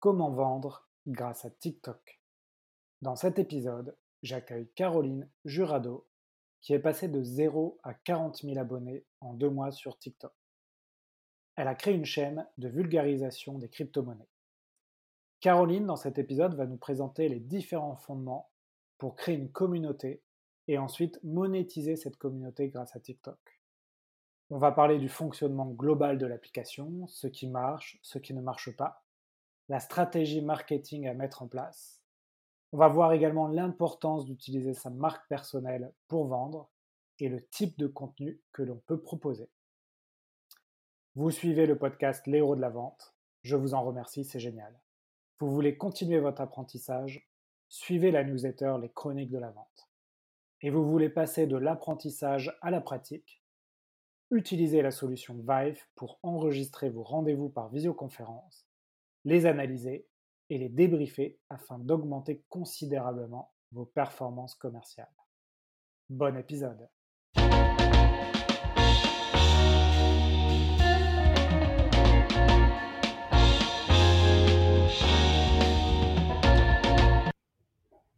Comment vendre grâce à TikTok. Dans cet épisode, j'accueille Caroline Jurado, qui est passée de 0 à 40 000 abonnés en deux mois sur TikTok. Elle a créé une chaîne de vulgarisation des crypto-monnaies. Caroline, dans cet épisode, va nous présenter les différents fondements pour créer une communauté et ensuite monétiser cette communauté grâce à TikTok. On va parler du fonctionnement global de l'application, ce qui marche, ce qui ne marche pas, la stratégie marketing à mettre en place. On va voir également l'importance d'utiliser sa marque personnelle pour vendre et le type de contenu que l'on peut proposer. Vous suivez le podcast L'héros de la vente. Je vous en remercie, c'est génial. Vous voulez continuer votre apprentissage? Suivez la newsletter Les Chroniques de la vente. Et vous voulez passer de l'apprentissage à la pratique? Utilisez la solution Vive pour enregistrer vos rendez-vous par visioconférence les analyser et les débriefer afin d'augmenter considérablement vos performances commerciales. Bon épisode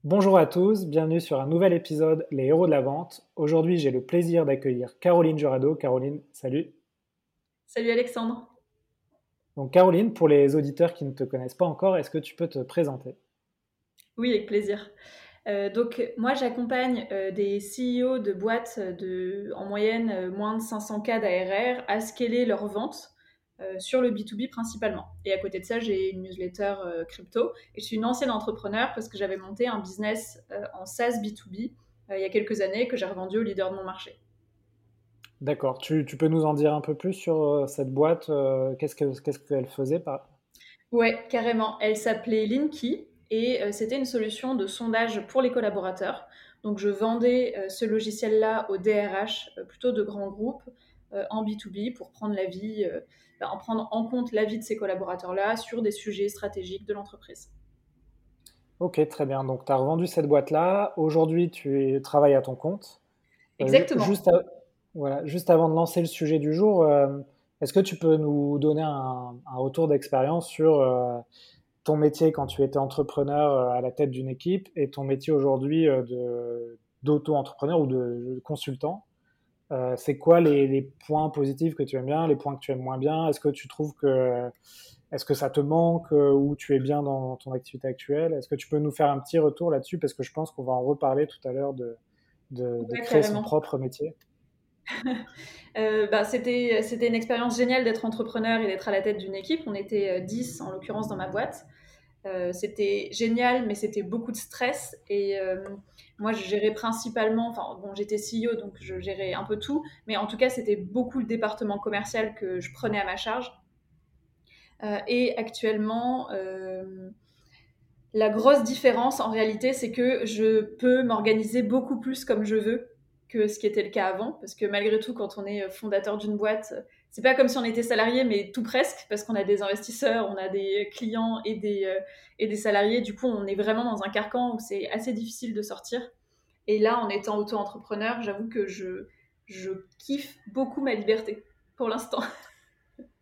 Bonjour à tous, bienvenue sur un nouvel épisode Les héros de la vente. Aujourd'hui j'ai le plaisir d'accueillir Caroline Jurado. Caroline, salut. Salut Alexandre. Donc Caroline, pour les auditeurs qui ne te connaissent pas encore, est-ce que tu peux te présenter? Oui, avec plaisir. Euh, donc moi j'accompagne euh, des CEO de boîtes de en moyenne euh, moins de 500 k d'ARR à scaler leurs ventes sur le B2B principalement. Et à côté de ça, j'ai une newsletter crypto je suis une ancienne entrepreneur parce que j'avais monté un business en SaaS B2B il y a quelques années que j'ai revendu au leader de mon marché. D'accord. Tu, peux nous en dire un peu plus sur euh, cette boîte euh, Qu'est-ce qu'elle faisait par... Ouais, carrément. Elle s'appelait Linky et euh, c'était une solution de sondage pour les collaborateurs. Donc je vendais ce logiciel-là au DRH, plutôt de grands groupes, en B2B pour prendre la vie, ben, en prendre en compte l'avis de ces collaborateurs-là sur des sujets stratégiques de l'entreprise. Ok, très bien. Donc tu as revendu cette boîte-là. Aujourd'hui, tu travailles à ton compte. Exactement. juste, voilà, juste avant de lancer le sujet du jour, euh, est-ce que tu peux nous donner un, retour d'expérience sur euh, ton métier quand tu étais entrepreneur euh, à la tête d'une équipe et ton métier aujourd'hui d'auto-entrepreneur ou de, consultant? C'est quoi les, points positifs que tu aimes bien, les points que tu aimes moins bien? Est-ce que tu trouves que est-ce que ça te manque ou tu es bien dans ton activité actuelle? Est-ce que tu peux nous faire un petit retour là-dessus? Parce que je pense qu'on va en reparler tout à l'heure de, de créer son propre métier. Euh, bah, c'était, c'était une expérience géniale d'être entrepreneur et d'être à la tête d'une équipe. On était 10 euh, en l'occurrence dans ma boîte. Euh, c'était génial, mais c'était beaucoup de stress. Et moi, je gérais principalement, enfin, bon, j'étais CEO, donc je gérais un peu tout, mais en tout cas, c'était beaucoup le département commercial que je prenais à ma charge. et actuellement, la grosse différence, en réalité, c'est que je peux m'organiser beaucoup plus comme je veux que ce qui était le cas avant. Parce que malgré tout, quand on est fondateur d'une boîte, c'est pas comme si on était salarié, mais tout presque, parce qu'on a des investisseurs, on a des clients et des, euh, et des salariés. Du coup, on est vraiment dans un carcan où c'est assez difficile de sortir. Et là, en étant auto-entrepreneur, j'avoue que je, je kiffe beaucoup ma liberté pour l'instant.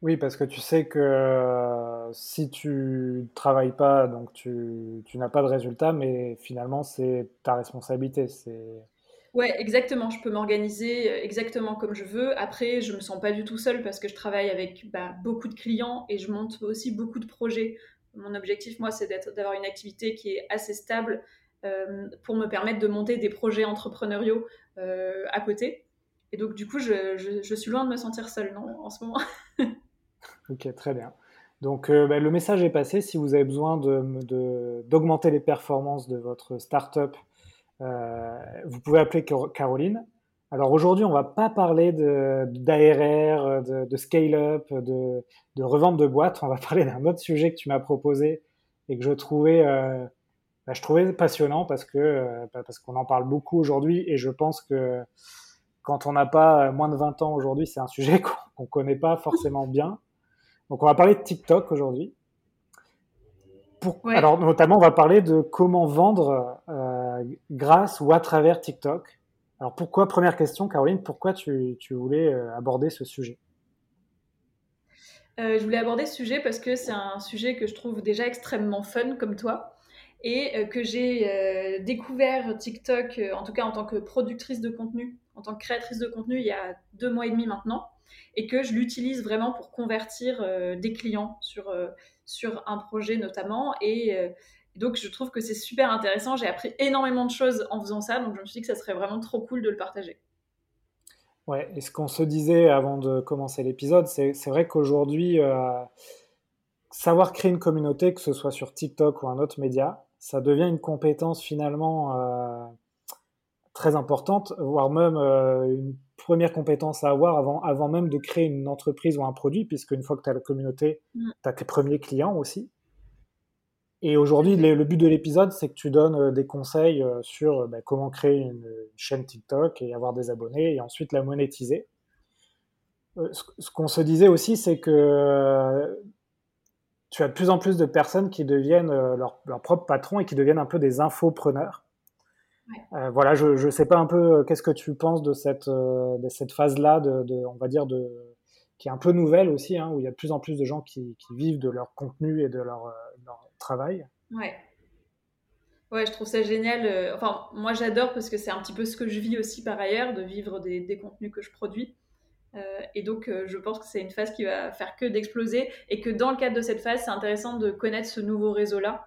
Oui, parce que tu sais que euh, si tu travailles pas, donc tu, tu n'as pas de résultat, mais finalement, c'est ta responsabilité. C'est Ouais, exactement. Je peux m'organiser euh, exactement comme je veux. Après, je me sens pas du tout seule parce que je travaille avec bah, beaucoup de clients et je monte aussi beaucoup de projets. Mon objectif, moi, c'est d'avoir une activité qui est assez stable euh, pour me permettre de monter des projets entrepreneuriaux euh, à côté. Et donc, du coup, je, suis loin de me sentir seule non, en ce moment. ok, très bien. Donc, bah, le message est passé. Si vous avez besoin d'augmenter les performances de votre startup vous pouvez appeler Caroline. Alors aujourd'hui, on va pas parler d'ARR, de, de, scale-up, de, de, revente de boîtes. On va parler d'un autre sujet que tu m'as proposé et que je trouvais, euh, bah, je trouvais passionnant parce que euh, bah, parce qu'on en parle beaucoup aujourd'hui et je pense que quand on n'a pas moins de 20 ans aujourd'hui, c'est un sujet qu'on ne connaît pas forcément bien. Donc on va parler de TikTok aujourd'hui. Alors notamment, on va parler de comment vendre euh, grâce ou à travers TikTok. Alors pourquoi, première question, Caroline, pourquoi tu, voulais euh, aborder ce sujet? Je voulais aborder ce sujet parce que c'est un sujet que je trouve déjà extrêmement fun comme toi et que j'ai découvert TikTok, en tout cas en tant que productrice de contenu, en tant que créatrice de contenu il y a deux mois et demi maintenant et que je l'utilise vraiment pour convertir des clients sur, sur un projet notamment et donc, je trouve que c'est super intéressant. J'ai appris énormément de choses en faisant ça. Donc, je me suis dit que ça serait vraiment trop cool de le partager. Ouais, et ce qu'on se disait avant de commencer l'épisode, c'est vrai qu'aujourd'hui, euh, savoir créer une communauté, que ce soit sur TikTok ou un autre média, ça devient une compétence finalement euh, très importante, voire même euh, une première compétence à avoir avant, avant même de créer une entreprise ou un produit, puisque une fois que tu as la communauté, mm. tu as tes premiers clients aussi. Et aujourd'hui, le, but de l'épisode, c'est que tu donnes euh, des conseils euh, sur euh, bah, comment créer une chaîne TikTok et avoir des abonnés et ensuite la monétiser. Ce qu'on se disait aussi, c'est que tu as de plus en plus de personnes qui deviennent leur, leur propre patron et qui deviennent un peu des infopreneurs. voilà, je ne sais pas un peu qu'est-ce que tu penses de cette, de cette phase-là, de, de, on va dire, de, qui est un peu nouvelle aussi, hein, où il y a de plus en plus de gens qui, qui vivent de leur contenu et de leur travail. Ouais. Ouais, je trouve ça génial. Euh, enfin, moi, j'adore parce que c'est un petit peu ce que je vis aussi par ailleurs, de vivre des, contenus que je produis. Euh, et donc, euh, je pense que c'est une phase qui va faire que d'exploser et que dans le cadre de cette phase, c'est intéressant de connaître ce nouveau réseau-là.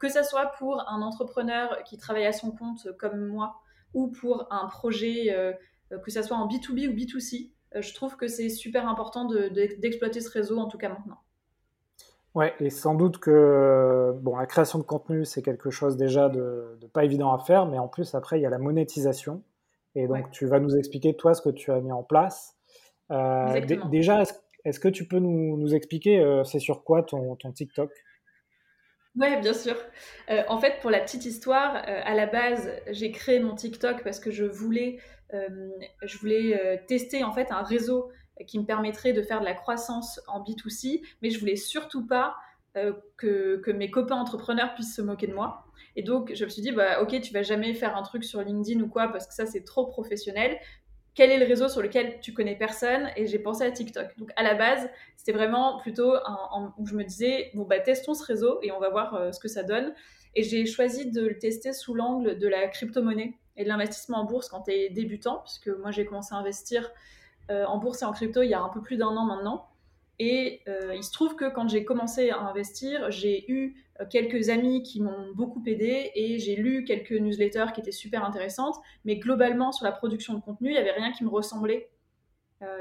que ça soit pour un entrepreneur qui travaille à son compte comme moi ou pour un projet, que ça soit en B2B ou B2C, je trouve que c'est super important d'exploiter ce réseau, en tout cas maintenant. Ouais, et sans doute que bon, la création de contenu, c'est quelque chose déjà de, pas évident à faire, mais en plus, après, il y a la monétisation. Et donc, tu vas nous expliquer, toi, ce que tu as mis en place. Euh, déjà, est-ce que tu peux nous, expliquer, euh, c'est sur quoi ton, ton TikTok? Ouais, bien sûr. Euh, en fait, pour la petite histoire, à la base, j'ai créé mon TikTok parce que je voulais, je voulais tester en fait un réseau qui me permettrait de faire de la croissance en B2C, mais je voulais surtout pas euh, que, que, mes copains entrepreneurs puissent se moquer de moi. Et donc, je me suis dit, bah, ok, tu vas jamais faire un truc sur LinkedIn ou quoi, parce que ça, c'est trop professionnel. Quel est le réseau sur lequel tu connais personne? Et j'ai pensé à TikTok. Donc, à la base, c'était vraiment plutôt où je me disais, bon, bah, testons ce réseau et on va voir euh, ce que ça donne. Et j'ai choisi de le tester sous l'angle de la crypto-monnaie et de l'investissement en bourse quand tu es débutant, puisque moi, j'ai commencé à investir en bourse et en crypto il y a un peu plus d'un an maintenant. Et euh, il se trouve que quand j'ai commencé à investir, j'ai eu euh, quelques amis qui m'ont beaucoup aidé et j'ai lu quelques newsletters qui étaient super intéressantes. Mais globalement, sur la production de contenu, il n'y avait rien qui me ressemblait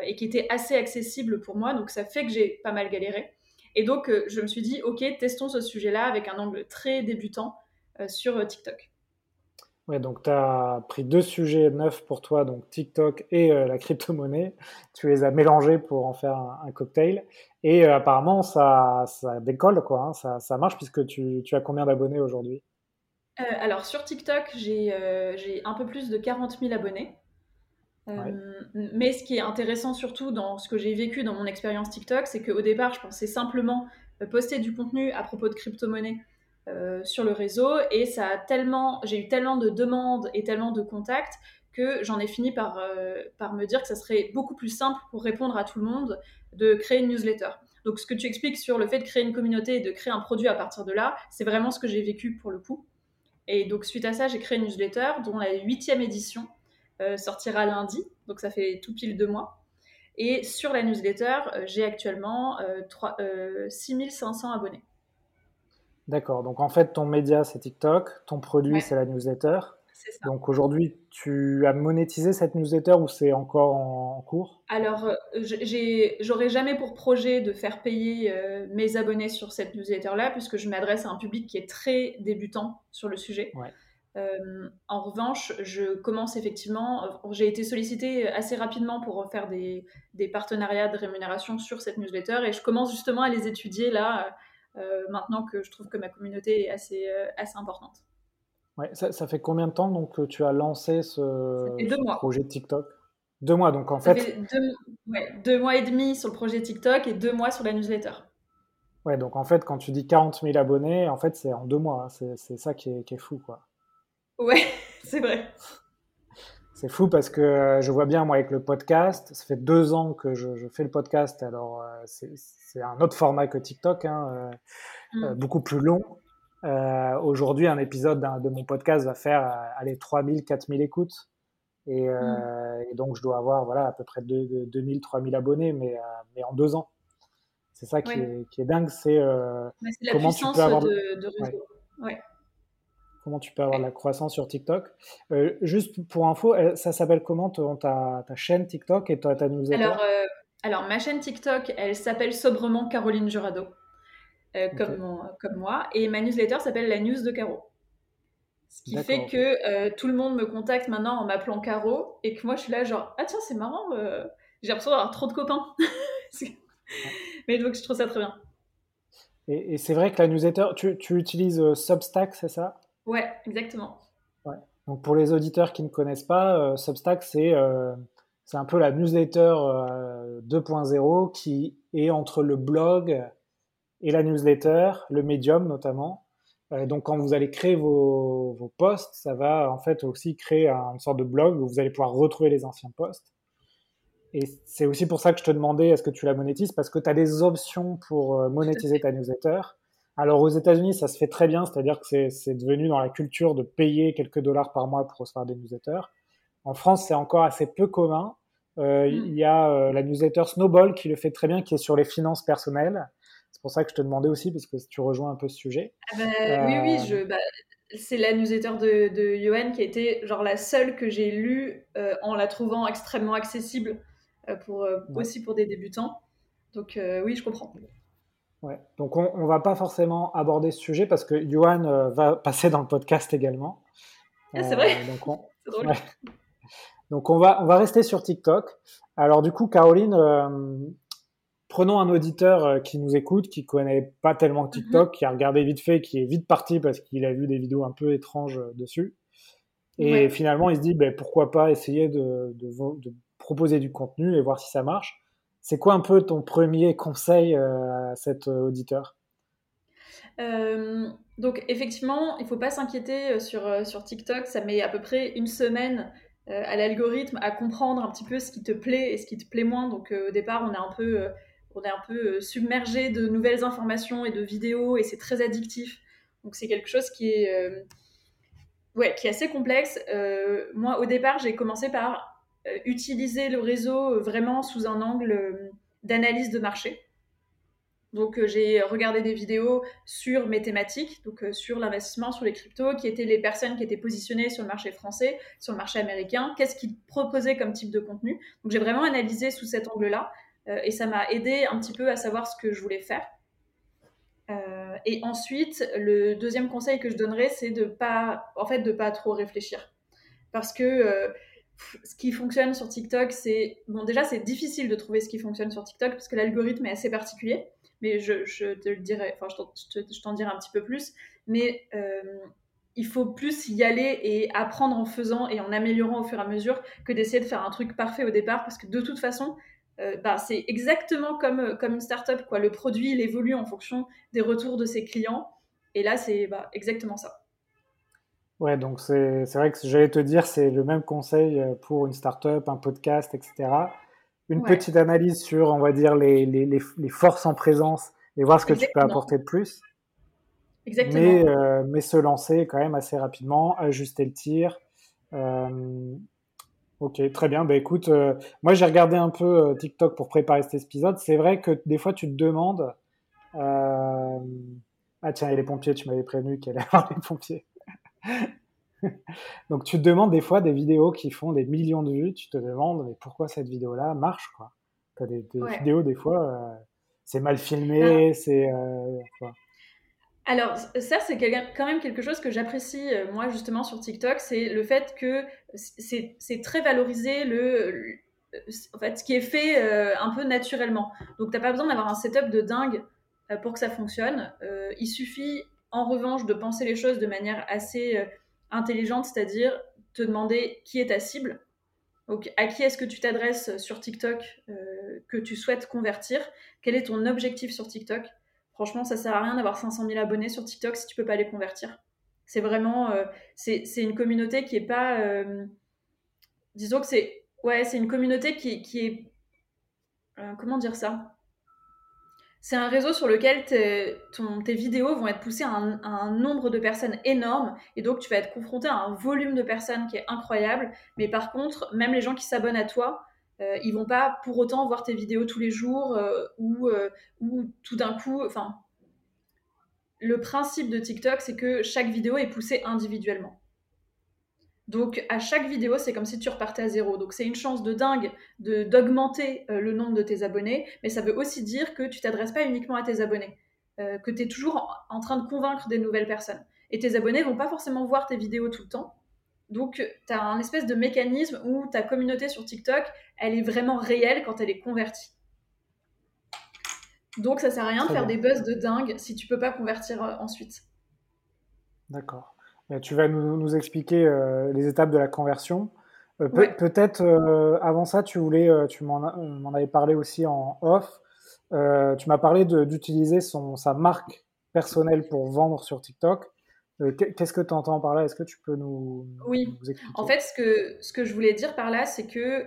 et qui était assez accessible pour moi. Donc ça fait que j'ai pas mal galéré. Et donc je me suis dit, ok, testons ce sujet-là avec un angle très débutant sur TikTok. Ouais, donc tu as pris deux sujets neufs pour toi, donc TikTok et euh, la crypto-monnaie. Tu les as mélangés pour en faire un, cocktail. Et euh, apparemment, ça, ça décolle, quoi. Hein. ça, ça, marche puisque tu, tu as combien d'abonnés aujourd'hui? Euh, Alors, sur TikTok, j'ai un peu plus de 40 000 abonnés. Mais ce qui est intéressant surtout dans ce que j'ai vécu dans mon expérience TikTok, c'est qu'au départ, je pensais simplement poster du contenu à propos de crypto-monnaie euh, sur le réseau et ça a tellement, j'ai eu tellement de demandes et tellement de contacts que j'en ai fini par, euh, par me dire que ça serait beaucoup plus simple pour répondre à tout le monde de créer une newsletter. Donc ce que tu expliques sur le fait de créer une communauté et de créer un produit à partir de là, c'est vraiment ce que j'ai vécu pour le coup. Et donc suite à ça, j'ai créé une newsletter dont la huitième édition euh, sortira lundi, donc ça fait tout pile deux mois. Et sur la newsletter, j'ai actuellement 6500 abonnés. D'accord. Donc en fait, ton média, c'est TikTok, ton produit, c'est la newsletter. Ça. Donc aujourd'hui, tu as monétisé cette newsletter ou c'est encore en, cours? Alors, euh, j'aurais jamais pour projet de faire payer euh, mes abonnés sur cette newsletter-là, puisque je m'adresse à un public qui est très débutant sur le sujet. Euh, en revanche, je commence effectivement, j'ai été sollicitée assez rapidement pour faire des, des, partenariats de rémunération sur cette newsletter et je commence justement à les étudier là maintenant que je trouve que ma communauté est assez, euh, assez importante. Ouais, ça, fait combien de temps donc que tu as lancé ce, projet TikTok? Deux mois, donc en fait. deux, mois et demi sur le projet TikTok et deux mois sur la newsletter. Ouais, donc en fait, quand tu dis 40 000 abonnés, en fait, c'est en deux mois. Hein. C'est ça qui est, qui est, fou, quoi. Ouais, c'est vrai. C'est fou parce que je vois bien, moi, avec le podcast, ça fait deux ans que je, fais le podcast. Alors, c'est un autre format que TikTok, hein, mm. beaucoup plus long. Aujourd'hui, un épisode de mon podcast va faire aller 3000, 4000 écoutes. Et, mm. et, donc, je dois avoir voilà, à peu près 2000, 3000 abonnés, mais, mais en deux ans. C'est ça qui, est, qui, est, dingue, c'est comment tu peux avoir de, de. Ouais comment tu peux avoir de la croissance sur TikTok. Euh, juste pour info, ça s'appelle comment ta, ta, chaîne TikTok et ta, ta newsletter? Alors, euh, alors, ma chaîne TikTok, elle s'appelle sobrement Caroline Jurado, euh, comme, comme moi, et ma newsletter s'appelle La News de Caro. Ce qui fait que tout le monde me contacte maintenant en m'appelant Caro, et que moi je suis là genre, ah tiens, c'est marrant, j'ai l'impression d'avoir trop de copains. Mais donc je trouve ça très bien. Et, c'est vrai que la newsletter, tu, tu utilises Substack, c'est ça? Ouais, exactement. Donc pour les auditeurs qui ne connaissent pas, euh, Substack, c'est euh, un peu la newsletter 2.0 euh, qui est entre le blog et la newsletter, le médium notamment. donc quand vous allez créer vos, vos, posts, ça va en fait aussi créer une sorte de blog où vous allez pouvoir retrouver les anciens posts. Et c'est aussi pour ça que je te demandais est-ce que tu la monétises, parce que tu as des options pour monétiser ta newsletter. Alors aux États-Unis, ça se fait très bien, c'est-à-dire que c'est devenu dans la culture de payer quelques dollars par mois pour recevoir des newsletters. En France, c'est encore assez peu commun. Euh, hmm. Il y a euh, la newsletter Snowball qui le fait très bien, qui est sur les finances personnelles. C'est pour ça que je te demandais aussi, parce que tu rejoins un peu ce sujet. Ah bah, oui, oui, je, bah, c'est la newsletter de, de Johan qui a été genre la seule que j'ai lue euh, en la trouvant extrêmement accessible pour, aussi pour des débutants. Donc oui, je comprends. Ouais. Donc on ne va pas forcément aborder ce sujet parce que Johan euh, va passer dans le podcast également. Ah, c'est vrai. Euh, donc, on... drôle. Donc on va on va rester sur TikTok. Alors du coup Caroline, euh, prenons un auditeur qui nous écoute, qui connaît pas tellement mhm. TikTok, qui a regardé vite fait, qui est vite parti parce qu'il a vu des vidéos un peu étranges dessus. Et finalement il se dit ben, pourquoi pas essayer de, de proposer du contenu et voir si ça marche. C'est quoi un peu ton premier conseil euh, à cet euh, auditeur? Euh, donc effectivement, il ne faut pas s'inquiéter sur, sur TikTok. Ça met à peu près une semaine à l'algorithme à comprendre un petit peu ce qui te plaît et ce qui te plaît moins. Donc au départ, on est un peu, on est un peu submergé de nouvelles informations et de vidéos et c'est très addictif. Donc c'est quelque chose qui est, ouais, qui est assez complexe. moi, au départ, j'ai commencé par euh, utiliser le réseau euh, vraiment sous un angle euh, d'analyse de marché. Donc j'ai regardé des vidéos sur mes thématiques, donc sur l'investissement, sur les cryptos, qui étaient les personnes qui étaient positionnées sur le marché français, sur le marché américain, qu'est-ce qu'ils proposaient comme type de contenu. Donc j'ai vraiment analysé sous cet angle-là et ça m'a aidé un petit peu à savoir ce que je voulais faire. et ensuite, le deuxième conseil que je donnerais, c'est de pas, en fait, de pas trop réfléchir, parce que ce qui fonctionne sur TikTok, c'est. Bon, déjà, c'est difficile de trouver ce qui fonctionne sur TikTok parce que l'algorithme est assez particulier. Mais je, te le dirai, enfin, je t'en dirai un petit peu plus. Mais euh, il faut plus y aller et apprendre en faisant et en améliorant au fur et à mesure que d'essayer de faire un truc parfait au départ parce que de toute façon, euh, bah, c'est exactement comme, comme une startup. Quoi. Le produit, il évolue en fonction des retours de ses clients. Et là, c'est bah, exactement ça. Ouais, donc c'est vrai que j'allais te dire, c'est le même conseil euh, pour une startup, un podcast, etc. Une petite analyse sur, on va dire, les, les, les, forces en présence et voir ce que tu peux apporter de plus. Exactement. Mais, euh, mais se lancer quand même assez rapidement, ajuster le tir. Euh, ok, très bien. Bah, écoute, moi j'ai regardé un peu TikTok pour préparer cet épisode. C'est vrai que des fois tu te demandes. Ah tiens, a les pompiers, tu m'avais prévenu qu'il allait y avoir les pompiers. Donc tu te demandes des fois des vidéos qui font des millions de vues, tu te demandes mais pourquoi cette vidéo-là marche quoi? T'as des, des vidéos des fois euh, c'est mal filmé, c'est euh, Alors ça c'est quand même quelque chose que j'apprécie euh, moi justement sur TikTok, c'est le fait que c'est très valorisé le, en fait ce qui est fait un peu naturellement. Donc t'as pas besoin d'avoir un setup de dingue pour que ça fonctionne. il suffit en revanche, de penser les choses de manière assez intelligente, c'est-à-dire te demander qui est ta cible. À qui est-ce que tu t'adresses sur TikTok euh, que tu souhaites convertir? Quel est ton objectif sur TikTok? Franchement, ça sert à rien d'avoir 500 000 abonnés sur TikTok si tu peux pas les convertir. C'est vraiment, euh, c'est une communauté qui est pas, disons que c'est ouais, c'est une communauté qui, qui est euh, comment dire ça? C'est un réseau sur lequel tes vidéos vont être poussées à un, nombre de personnes énorme et donc tu vas être confronté à un volume de personnes qui est incroyable. Mais par contre, même les gens qui s'abonnent à toi, euh, ils vont pas pour autant voir tes vidéos tous les jours euh, ou, euh, ou tout d'un coup, enfin, le principe de TikTok, c'est que chaque vidéo est poussée individuellement. Donc à chaque vidéo, c'est comme si tu repartais à zéro. Donc c'est une chance de dingue de d'augmenter euh, le nombre de tes abonnés, mais ça veut aussi dire que tu t'adresses pas uniquement à tes abonnés, euh, que tu es toujours en, train de convaincre des nouvelles personnes. Et tes abonnés vont pas forcément voir tes vidéos tout le temps. Donc tu as un espèce de mécanisme où ta communauté sur TikTok, elle est vraiment réelle quand elle est convertie. Donc ça sert à rien de faire des buzz de dingue si tu peux pas convertir euh, ensuite. D'accord. Tu vas nous, expliquer euh, les étapes de la conversion. Euh, peut-être euh, avant ça, tu voulais, tu m'en avais parlé aussi en off. tu m'as parlé d'utiliser sa marque personnelle pour vendre sur TikTok. Qu'est-ce que tu entends par là? Est-ce que tu peux nous, oui. expliquer En fait, ce que, ce que je voulais dire par là, c'est que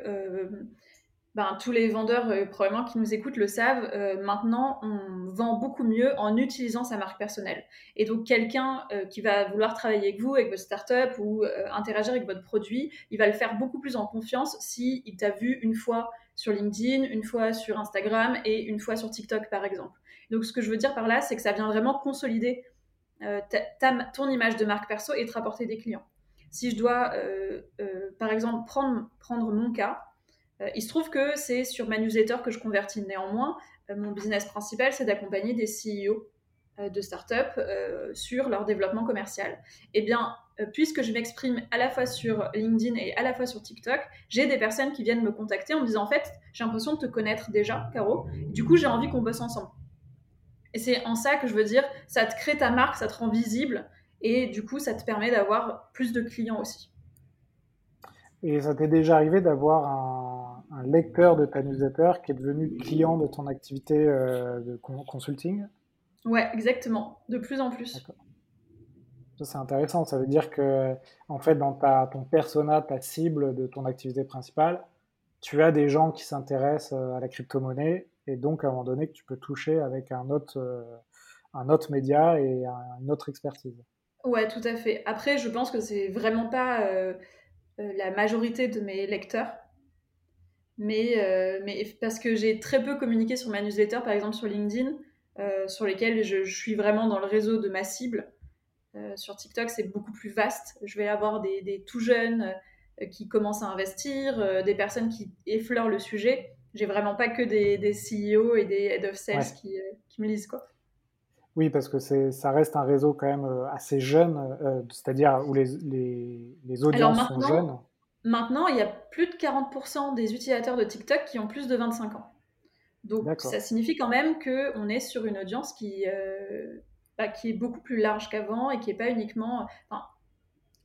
ben, tous les vendeurs euh, probablement qui nous écoutent le savent, euh, maintenant on vend beaucoup mieux en utilisant sa marque personnelle. Et donc quelqu'un euh, qui va vouloir travailler avec vous, avec votre startup ou interagir avec votre produit, il va le faire beaucoup plus en confiance si il t'a vu une fois sur LinkedIn, une fois sur Instagram et une fois sur TikTok par exemple. Donc ce que je veux dire par là, c'est que ça vient vraiment consolider ton image de marque perso et te rapporter des clients. Si je dois par exemple prendre, prendre mon cas, il se trouve que c'est sur ma newsletter que je convertis. Néanmoins, euh, mon business principal, c'est d'accompagner des CEO euh, de start-up sur leur développement commercial. Eh bien, puisque je m'exprime à la fois sur LinkedIn et à la fois sur TikTok, j'ai des personnes qui viennent me contacter en me disant en fait, j'ai l'impression de te connaître déjà, Caro. Du coup, j'ai envie qu'on bosse ensemble. Et c'est en ça que je veux dire, ça te crée ta marque, ça te rend visible et du coup, ça te permet d'avoir plus de clients aussi. Et ça t'est déjà arrivé d'avoir un, lecteur de ta newsletter qui est devenu client de ton activité euh, de consulting Ouais, exactement. De plus en plus. Ça, c'est intéressant. Ça veut dire que, en fait, dans ta, ton persona, ta cible de ton activité principale, tu as des gens qui s'intéressent euh, à la crypto-monnaie et donc, à un moment donné, que tu peux toucher avec un autre, euh, un autre média et une autre expertise. Ouais, tout à fait. Après, je pense que c'est vraiment pas euh, la majorité de mes lecteurs. Mais, euh, mais parce que j'ai très peu communiqué sur ma newsletter, par exemple sur LinkedIn, euh, sur lesquels je, suis vraiment dans le réseau de ma cible. sur TikTok, c'est beaucoup plus vaste. Je vais avoir des, des tout jeunes qui commencent à investir, des personnes qui effleurent le sujet. J'ai vraiment pas que des, des, CEO et des head of sales qui, qui, me lisent. Quoi. Oui, parce que ça reste un réseau quand même euh, assez jeune, euh, c'est-à-dire où les, les, audiences sont jeunes. Maintenant, il y a plus de 40% des utilisateurs de TikTok qui ont plus de 25 ans. Donc ça signifie quand même qu'on est sur une audience qui, euh, bah, qui est beaucoup plus large qu'avant et qui n'est pas uniquement...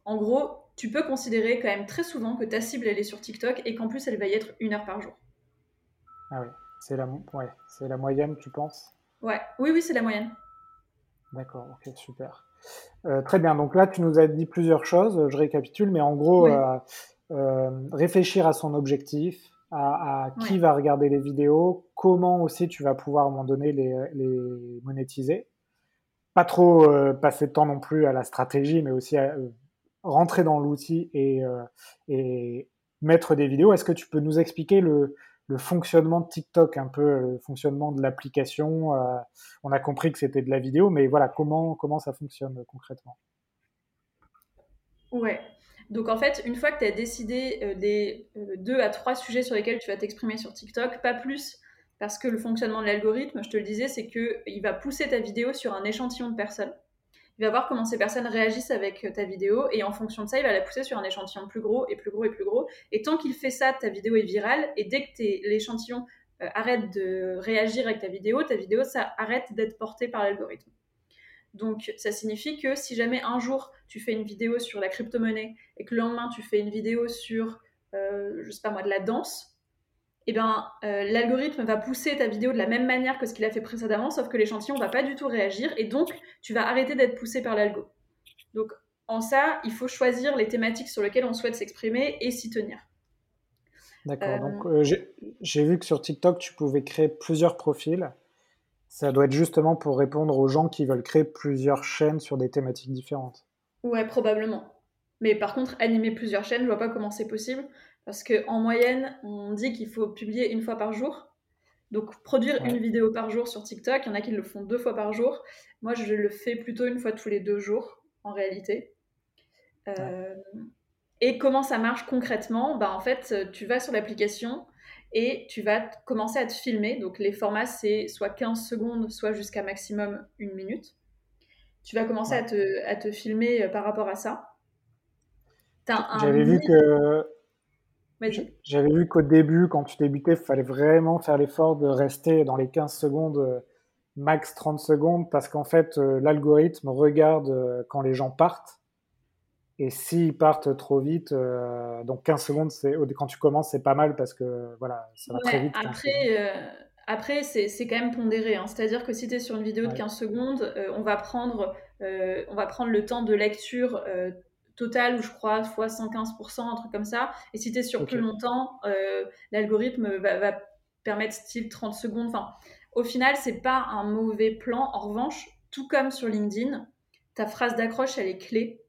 en gros, tu peux considérer quand même très souvent que ta cible, elle est sur TikTok et qu'en plus, elle va y être une heure par jour. Ah oui, c'est la, ouais, la moyenne, tu penses? Ouais, oui, oui, c'est la moyenne. D'accord, ok, super. Euh, très bien, donc là tu nous as dit plusieurs choses, je récapitule, mais en gros, euh, réfléchir à son objectif, à, qui va regarder les vidéos, comment aussi tu vas pouvoir à un moment donné les, monétiser. Pas trop passer de temps non plus à la stratégie, mais aussi à, rentrer dans l'outil et, et mettre des vidéos. Est-ce que tu peux nous expliquer le, le fonctionnement de TikTok, un peu le fonctionnement de l'application. Euh, on a compris que c'était de la vidéo, mais voilà, comment, comment ça fonctionne concrètement? Ouais. Donc en fait, une fois que tu as décidé euh, des euh, deux à trois sujets sur lesquels tu vas t'exprimer sur TikTok, pas plus, parce que le fonctionnement de l'algorithme, je te le disais, c'est qu'il va pousser ta vidéo sur un échantillon de personnes il va voir comment ces personnes réagissent avec euh, ta vidéo et en fonction de ça, il va la pousser sur un échantillon plus gros et plus gros et plus gros. Et tant qu'il fait ça, ta vidéo est virale et dès que l'échantillon arrête de réagir avec ta vidéo, ta vidéo, ça arrête d'être portée par l'algorithme. Donc, ça signifie que si jamais un jour tu fais une vidéo sur la crypto-monnaie et que le lendemain tu fais une vidéo sur, euh, je sais pas moi, de la danse, eh ben, euh, l'algorithme va pousser ta vidéo de la même manière que ce qu'il a fait précédemment, sauf que l'échantillon va pas du tout réagir et donc tu vas arrêter d'être poussé par l'algo. Donc en ça, il faut choisir les thématiques sur lesquelles on souhaite s'exprimer et s'y tenir. D'accord. Donc, euh, j'ai vu que sur TikTok, tu pouvais créer plusieurs profils. Ça doit être justement pour répondre aux gens qui veulent créer plusieurs chaînes sur des thématiques différentes. Ouais, probablement. Mais par contre, animer plusieurs chaînes, je vois pas comment c'est possible. Parce qu'en moyenne, on dit qu'il faut publier une fois par jour. Donc, produire une vidéo par jour sur TikTok, il y en a qui le font deux fois par jour. Moi, je le fais plutôt une fois tous les deux jours, en réalité. Euh, et comment ça marche concrètement? Bah, En fait, tu vas sur l'application et tu vas commencer à te filmer. Donc, les formats, c'est soit 15 secondes, soit jusqu'à maximum une minute. Tu vas commencer à, te, à, te, filmer euh, par rapport à ça. J'avais vu que j'avais vu qu'au début, quand tu débutais, il fallait vraiment faire l'effort de rester dans les 15 secondes, euh, max 30 secondes, parce qu'en fait, euh, l'algorithme regarde quand les gens partent. Et s'ils partent trop vite, donc 15 secondes, c'est quand tu commences, c'est pas mal parce que voilà, ça va très vite. Après, après c'est quand même pondéré. Hein. C'est-à-dire que si tu es sur une vidéo de 15 secondes, on, va prendre, on va prendre le temps de lecture total, ou je crois, fois 115%, un truc comme ça. Et si tu es sur plus longtemps, euh, l'algorithme va, permettre style 30 secondes. Enfin, au final, c'est pas un mauvais plan. En revanche, tout comme sur LinkedIn, ta phrase d'accroche, elle est clé.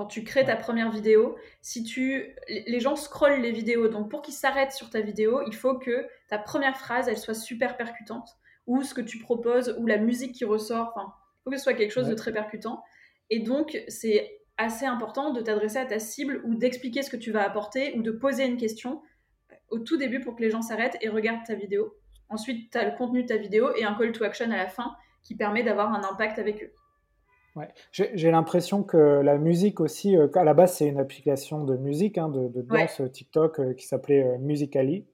Quand tu crées ta première vidéo, si tu, les gens scrollent les vidéos, donc pour qu'ils s'arrêtent sur ta vidéo, il faut que ta première phrase, elle soit super percutante, ou ce que tu proposes, ou la musique qui ressort. Enfin, il faut que ce soit quelque chose de très percutant. Et donc, c'est assez important de t'adresser à ta cible ou d'expliquer ce que tu vas apporter ou de poser une question au tout début pour que les gens s'arrêtent et regardent ta vidéo. Ensuite, tu as le contenu de ta vidéo et un call to action à la fin qui permet d'avoir un impact avec eux. Ouais. J'ai l'impression que la musique aussi, euh, à la base c'est une application de musique, hein, de, danse TikTok euh, qui s'appelait euh, Musically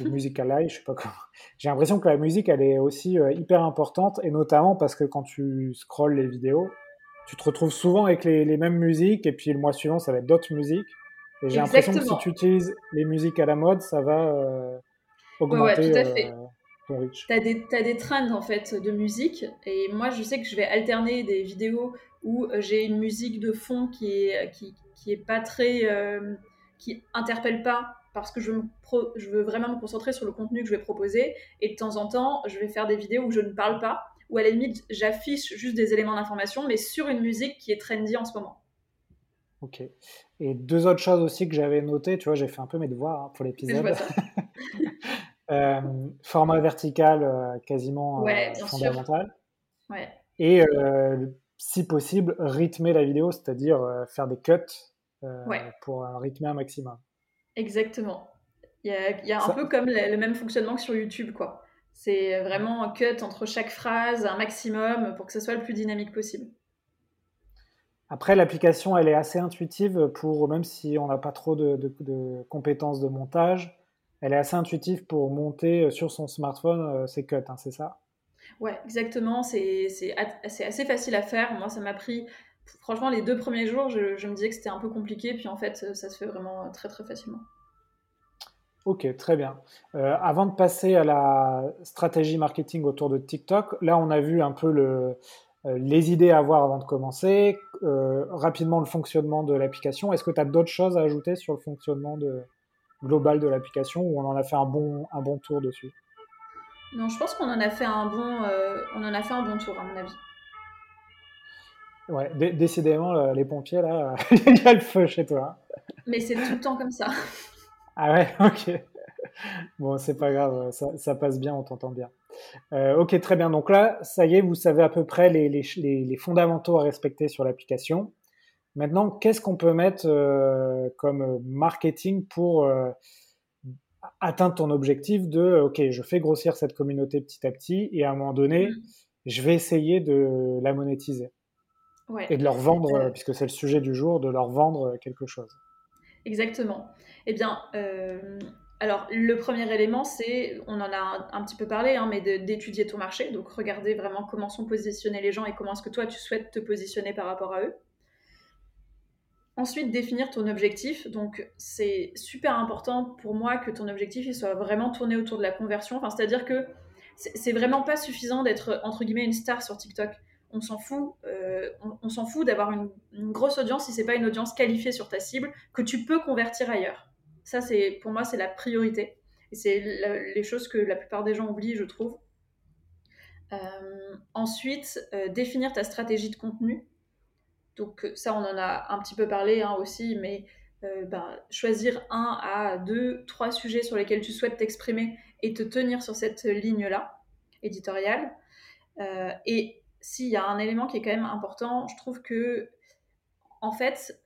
ou Musicali, je sais pas comment. J'ai l'impression que la musique elle est aussi hyper importante et notamment parce que quand tu scrolles les vidéos, tu te retrouves souvent avec les, mêmes musiques et puis le mois suivant, ça va être d'autres musiques. Et j'ai l'impression que si tu utilises les musiques à la mode, ça va euh, augmenter ouais, euh, ton reach. Tu as, des trends en fait de musique et moi je sais que je vais alterner des vidéos où euh, j'ai une musique de fond qui est, qui, qui est pas très. qui interpelle pas parce que je, me je veux vraiment me concentrer sur le contenu que je vais proposer et de temps en temps je vais faire des vidéos où je ne parle pas ou à la limite, j'affiche juste des éléments d'information, mais sur une musique qui est trendy en ce moment. Ok. Et deux autres choses aussi que j'avais notées, tu vois, j'ai fait un peu mes devoirs hein, pour l'épisode. euh, format vertical euh, quasiment euh, fondamental. Ouais. Et euh, si possible, rythmer la vidéo, c'est-à-dire faire des cuts pour rythmer un maximum. Exactement. Il y a, un peu comme le même fonctionnement que sur YouTube, quoi. C'est vraiment un cut entre chaque phrase, un maximum, pour que ce soit le plus dynamique possible. Après, l'application, elle est assez intuitive pour, même si on n'a pas trop de, compétences de montage, elle est assez intuitive pour monter sur son smartphone euh, ses cuts, hein, c'est ça? Ouais, exactement. C'est assez facile à faire. Moi, ça m'a pris, franchement, les deux premiers jours, je, je me disais que c'était un peu compliqué, puis en fait, ça se fait vraiment très, très facilement. Ok, très bien. Euh, avant de passer à la stratégie marketing autour de TikTok, là on a vu un peu le, euh, les idées à avoir avant de commencer, euh, rapidement le fonctionnement de l'application. Est-ce que tu as d'autres choses à ajouter sur le fonctionnement de, global de l'application ou on en a fait un bon, un bon tour dessus? Non, je pense qu'on en a fait un bon, on en a fait un bon tour à mon avis. Ouais, décidément, les pompiers, là, il y a le feu chez toi. Mais c'est tout le temps comme ça. Ah ouais, ok. Bon, c'est pas grave, ça, passe bien, on t'entend bien. Euh, ok, très bien. Donc là, ça y est, vous savez à peu près les, les, fondamentaux à respecter sur l'application. Maintenant, qu'est-ce qu'on peut mettre euh, comme marketing pour euh, atteindre ton objectif de, ok, je fais grossir cette communauté petit à petit et à un moment donné, mm. je vais essayer de la monétiser. Et de leur vendre, puisque c'est le sujet du jour, de leur vendre quelque chose. Exactement. Eh bien, euh, alors le premier élément, c'est, on en a un, petit peu parlé, hein, mais d'étudier ton marché, donc regarder vraiment comment sont positionnés les gens et comment est-ce que toi tu souhaites te positionner par rapport à eux. Ensuite, définir ton objectif. Donc, c'est super important pour moi que ton objectif il soit vraiment tourné autour de la conversion. Enfin, c'est-à-dire que c'est vraiment pas suffisant d'être entre guillemets une star sur TikTok on s'en fout, euh, on, s'en fout d'avoir une, grosse audience si c'est pas une audience qualifiée sur ta cible que tu peux convertir ailleurs. Ça, c'est pour moi, c'est la priorité. Et c'est les choses que la plupart des gens oublient, je trouve. ensuite, définir ta stratégie de contenu. Donc ça, on en a un petit peu parlé hein, aussi, mais ben, choisir un à deux, trois sujets sur lesquels tu souhaites t'exprimer et te tenir sur cette ligne-là éditoriale. et s'il y a un élément qui est quand même important, je trouve que en fait,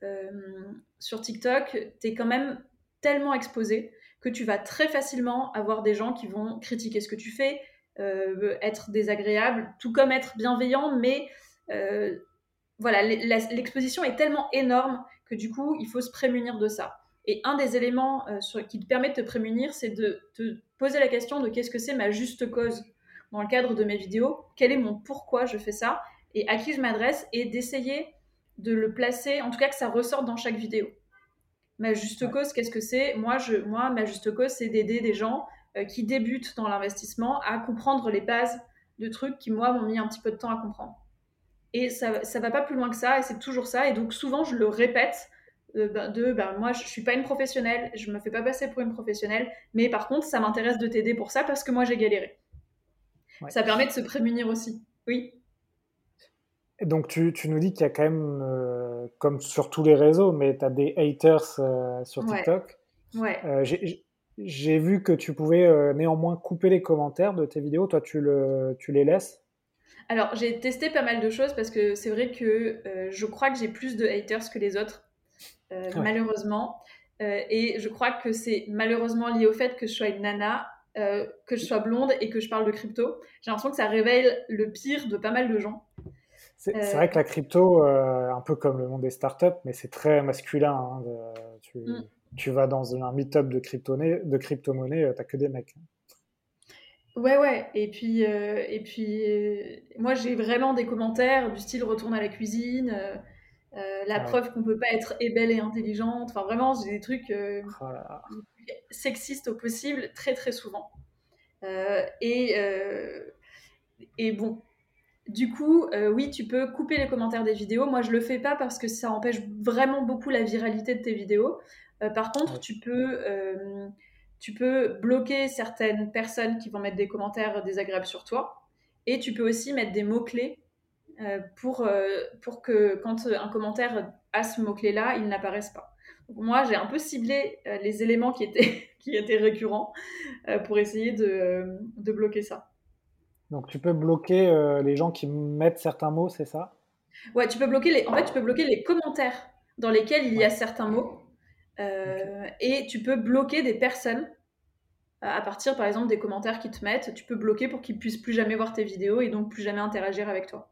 sur TikTok, tu es quand même tellement exposé que tu vas très facilement avoir des gens qui vont critiquer ce que tu fais, être désagréable, tout comme être bienveillant, mais voilà, l'exposition est tellement énorme que du coup, il faut se prémunir de ça. Et un des éléments euh, sur, qui te permet de te prémunir, c'est de te poser la question de qu'est-ce que c'est ma juste cause dans le cadre de mes vidéos, quel est mon pourquoi je fais ça, et à qui je m'adresse, et d'essayer de le placer, en tout cas que ça ressorte dans chaque vidéo. Ma juste cause, qu'est-ce que c'est? Moi, je, moi, ma juste cause, c'est d'aider des gens euh, qui débutent dans l'investissement à comprendre les bases de trucs qui, moi, m'ont mis un petit peu de temps à comprendre. Et ça, ça va pas plus loin que ça, et c'est toujours ça. Et donc souvent, je le répète euh, ben, de, ben, moi, je suis pas une professionnelle, je me fais pas passer pour une professionnelle, mais par contre, ça m'intéresse de t'aider pour ça parce que moi, j'ai galéré. Ça permet de se prémunir aussi. Oui. donc, tu, tu nous dis qu'il y a quand même, euh, comme sur tous les réseaux, mais tu as des haters euh, sur TikTok. Ouais. j'ai vu que tu pouvais néanmoins couper les commentaires de tes vidéos. Toi, tu, le, tu les laisses? Alors, j'ai testé pas mal de choses parce que c'est vrai que euh, je crois que j'ai plus de haters que les autres, euh, malheureusement. Euh, et je crois que c'est malheureusement lié au fait que je sois une nana, que je sois blonde et que je parle de crypto. J'ai l'impression que ça révèle le pire de pas mal de gens. C'est vrai que la crypto, un peu comme le monde des startups, mais c'est très masculin. Hein, mm. tu, vas dans un meet-up de crypto-monnaie, de crypto t'as que des mecs. Hein. Ouais, ouais. Et puis, euh, et puis euh, moi, j'ai vraiment des commentaires du style retourne à la cuisine, euh, la preuve qu'on peut pas être et belle et intelligente. Enfin, vraiment, j'ai des trucs oh sexistes au possible très, très souvent. et, et bon, du coup, oui, tu peux couper les commentaires des vidéos. Moi, je le fais pas parce que ça empêche vraiment beaucoup la viralité de tes vidéos. par contre, tu peux tu peux bloquer certaines personnes qui vont mettre des commentaires désagréables sur toi. Et tu peux aussi mettre des mots-clés euh, pour, euh, pour que quand un commentaire a ce mot-clé-là, il n'apparaisse pas. Donc moi, j'ai un peu ciblé euh, les éléments qui étaient, qui étaient récurrents pour essayer de, de, bloquer ça. Donc tu peux bloquer les gens qui mettent certains mots, c'est ça? Ouais, tu peux bloquer les... En fait, tu peux bloquer les commentaires dans lesquels il y a certains mots euh, et tu peux bloquer des personnes euh, à partir, par exemple, des commentaires qui te mettent. Tu peux bloquer pour qu'ils puissent plus jamais voir tes vidéos et donc plus jamais interagir avec toi.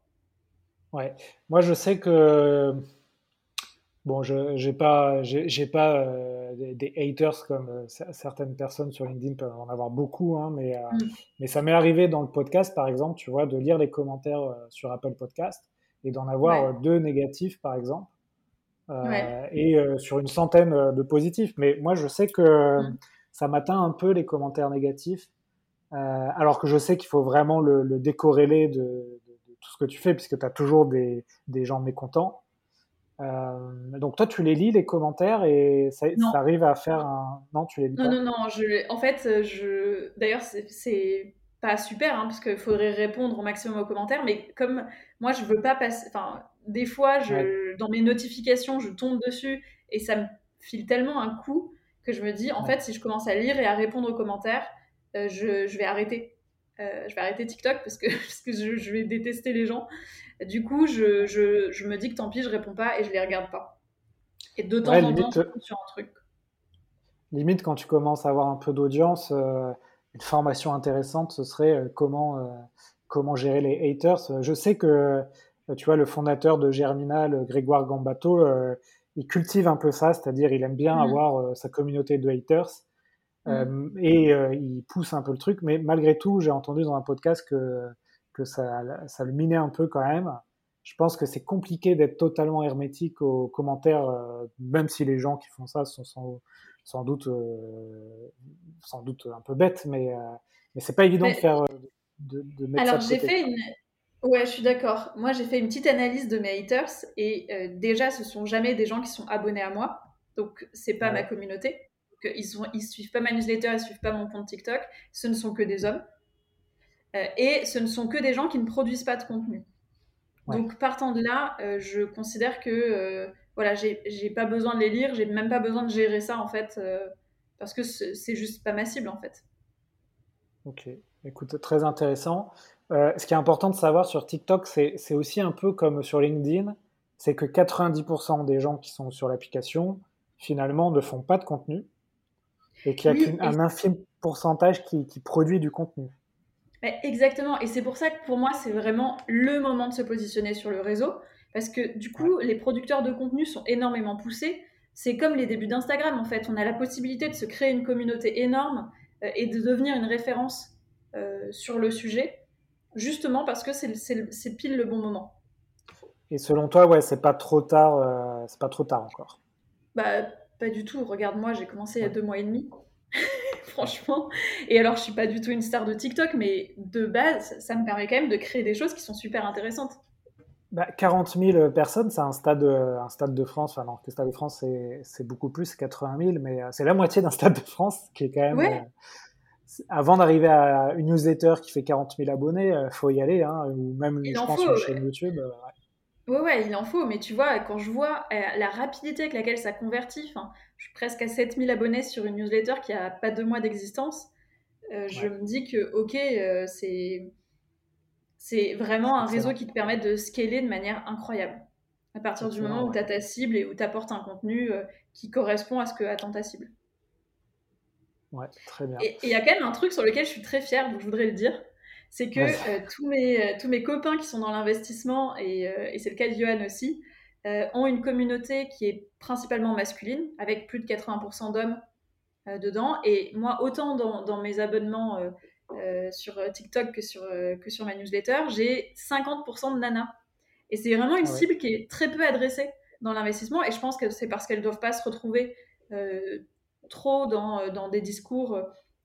Ouais, moi je sais que bon, je j'ai pas j'ai pas euh, des, haters comme certaines personnes sur LinkedIn peuvent en avoir beaucoup, hein, mais mm. mais ça m'est arrivé dans le podcast par exemple, tu vois, de lire les commentaires sur Apple Podcast et d'en avoir deux négatifs par exemple. Euh, et euh, sur une centaine euh, de positifs. Mais moi, je sais que mm. ça m'atteint un peu les commentaires négatifs, alors que je sais qu'il faut vraiment le, décorréler de, tout ce que tu fais, puisque tu as toujours des, des, gens mécontents. donc toi, tu les lis, les commentaires, et ça, arrive à faire un... Non, tu les lis non, Non, non, Je... En fait, je... d'ailleurs, c'est pas super, hein, parce qu'il faudrait répondre au maximum aux commentaires, mais comme moi, je veux pas passer... Enfin, des fois, je, dans mes notifications, je tombe dessus et ça me file tellement un coup que je me dis, en fait, si je commence à lire et à répondre aux commentaires, euh, je, vais arrêter. Euh, je vais arrêter TikTok parce que, parce que je, vais détester les gens. Du coup, je, je, me dis que tant pis, je réponds pas et je les regarde pas. Et de temps en temps, je sur un truc. Limite, quand tu commences à avoir un peu d'audience, euh, une formation intéressante, ce serait comment, comment gérer les haters. Je sais que euh, tu vois, le fondateur de Germinal, Grégoire Gambato, euh, il cultive un peu ça, c'est-à-dire il aime bien mm. avoir euh, sa communauté de haters mm. et il pousse un peu le truc, mais malgré tout, j'ai entendu dans un podcast que, que ça, ça le minait un peu quand même. Je pense que c'est compliqué d'être totalement hermétique aux commentaires, même si les gens qui font ça sont sans, doute, sans doute un peu bêtes, mais, mais c'est pas évident de faire. De, de mettre Alors, j'ai fait une, Ouais, je suis d'accord. Moi, j'ai fait une petite analyse de mes haters et euh, déjà, ce sont jamais des gens qui sont abonnés à moi, donc c'est pas ma communauté. ils ne ils suivent pas ma newsletter, ils ne suivent pas mon compte TikTok, ce ne sont que des hommes. Euh, et ce ne sont que des gens qui ne produisent pas de contenu. Donc partant de là, euh, je considère que euh, voilà, j'ai pas besoin de les lire, j'ai même pas besoin de gérer ça en fait, parce que c'est juste pas ma cible en fait. Ok, écoute, très intéressant. ce qui est important de savoir sur TikTok, c'est aussi un peu comme sur LinkedIn, c'est que 90% des gens qui sont sur l'application, finalement, ne font pas de contenu et qu'il y a un infime pourcentage qui, produit du contenu. Exactement, et c'est pour ça que pour moi, c'est vraiment le moment de se positionner sur le réseau, parce que du coup, les producteurs de contenu sont énormément poussés. C'est comme les débuts d'Instagram, en fait. On a la possibilité de se créer une communauté énorme euh, et de devenir une référence euh, sur le sujet, justement parce que c'est pile le bon moment. Et selon toi, ouais, c'est pas trop tard, euh, c'est pas trop tard encore. Bah, pas du tout. Regarde-moi, j'ai commencé il y a deux mois et demi. Franchement. Et alors, je suis pas du tout une star de TikTok, mais de base, ça me permet quand même de créer des choses qui sont super intéressantes. Bah, 40 000 personnes, c'est un stade, un stade de France. Enfin, non, le stade de France, c'est beaucoup plus, 80 000, mais euh, c'est la moitié d'un stade de France qui est quand même. Ouais. Euh, avant d'arriver à une newsletter qui fait 40 000 abonnés, il euh, faut y aller, hein, ou même, je pense, une chaîne YouTube. Ouais, ouais, il en faut, mais tu vois, quand je vois euh, la rapidité avec laquelle ça convertit, je suis presque à 7000 abonnés sur une newsletter qui a pas deux mois d'existence, euh, je me dis que, ok, euh, c'est, c'est vraiment un réseau qui te permet de scaler de manière incroyable. À partir du moment où tu as ta cible et où tu apportes un contenu qui correspond à ce que attend ta cible. Ouais, très bien. Et il y a quand même un truc sur lequel je suis très fière, donc je voudrais le dire c'est que euh, tous, mes, euh, tous mes copains qui sont dans l'investissement, et, euh, et c'est le cas de Johan aussi, ont une communauté qui est principalement masculine, avec plus de 80% d'hommes dedans. Et moi, autant dans, dans mes abonnements sur TikTok que sur, que sur ma newsletter, j'ai 50% de nanas. Et c'est vraiment une ah cible qui est très peu adressée dans l'investissement. Et je pense que c'est parce qu'elles ne doivent pas se retrouver trop dans, dans, des discours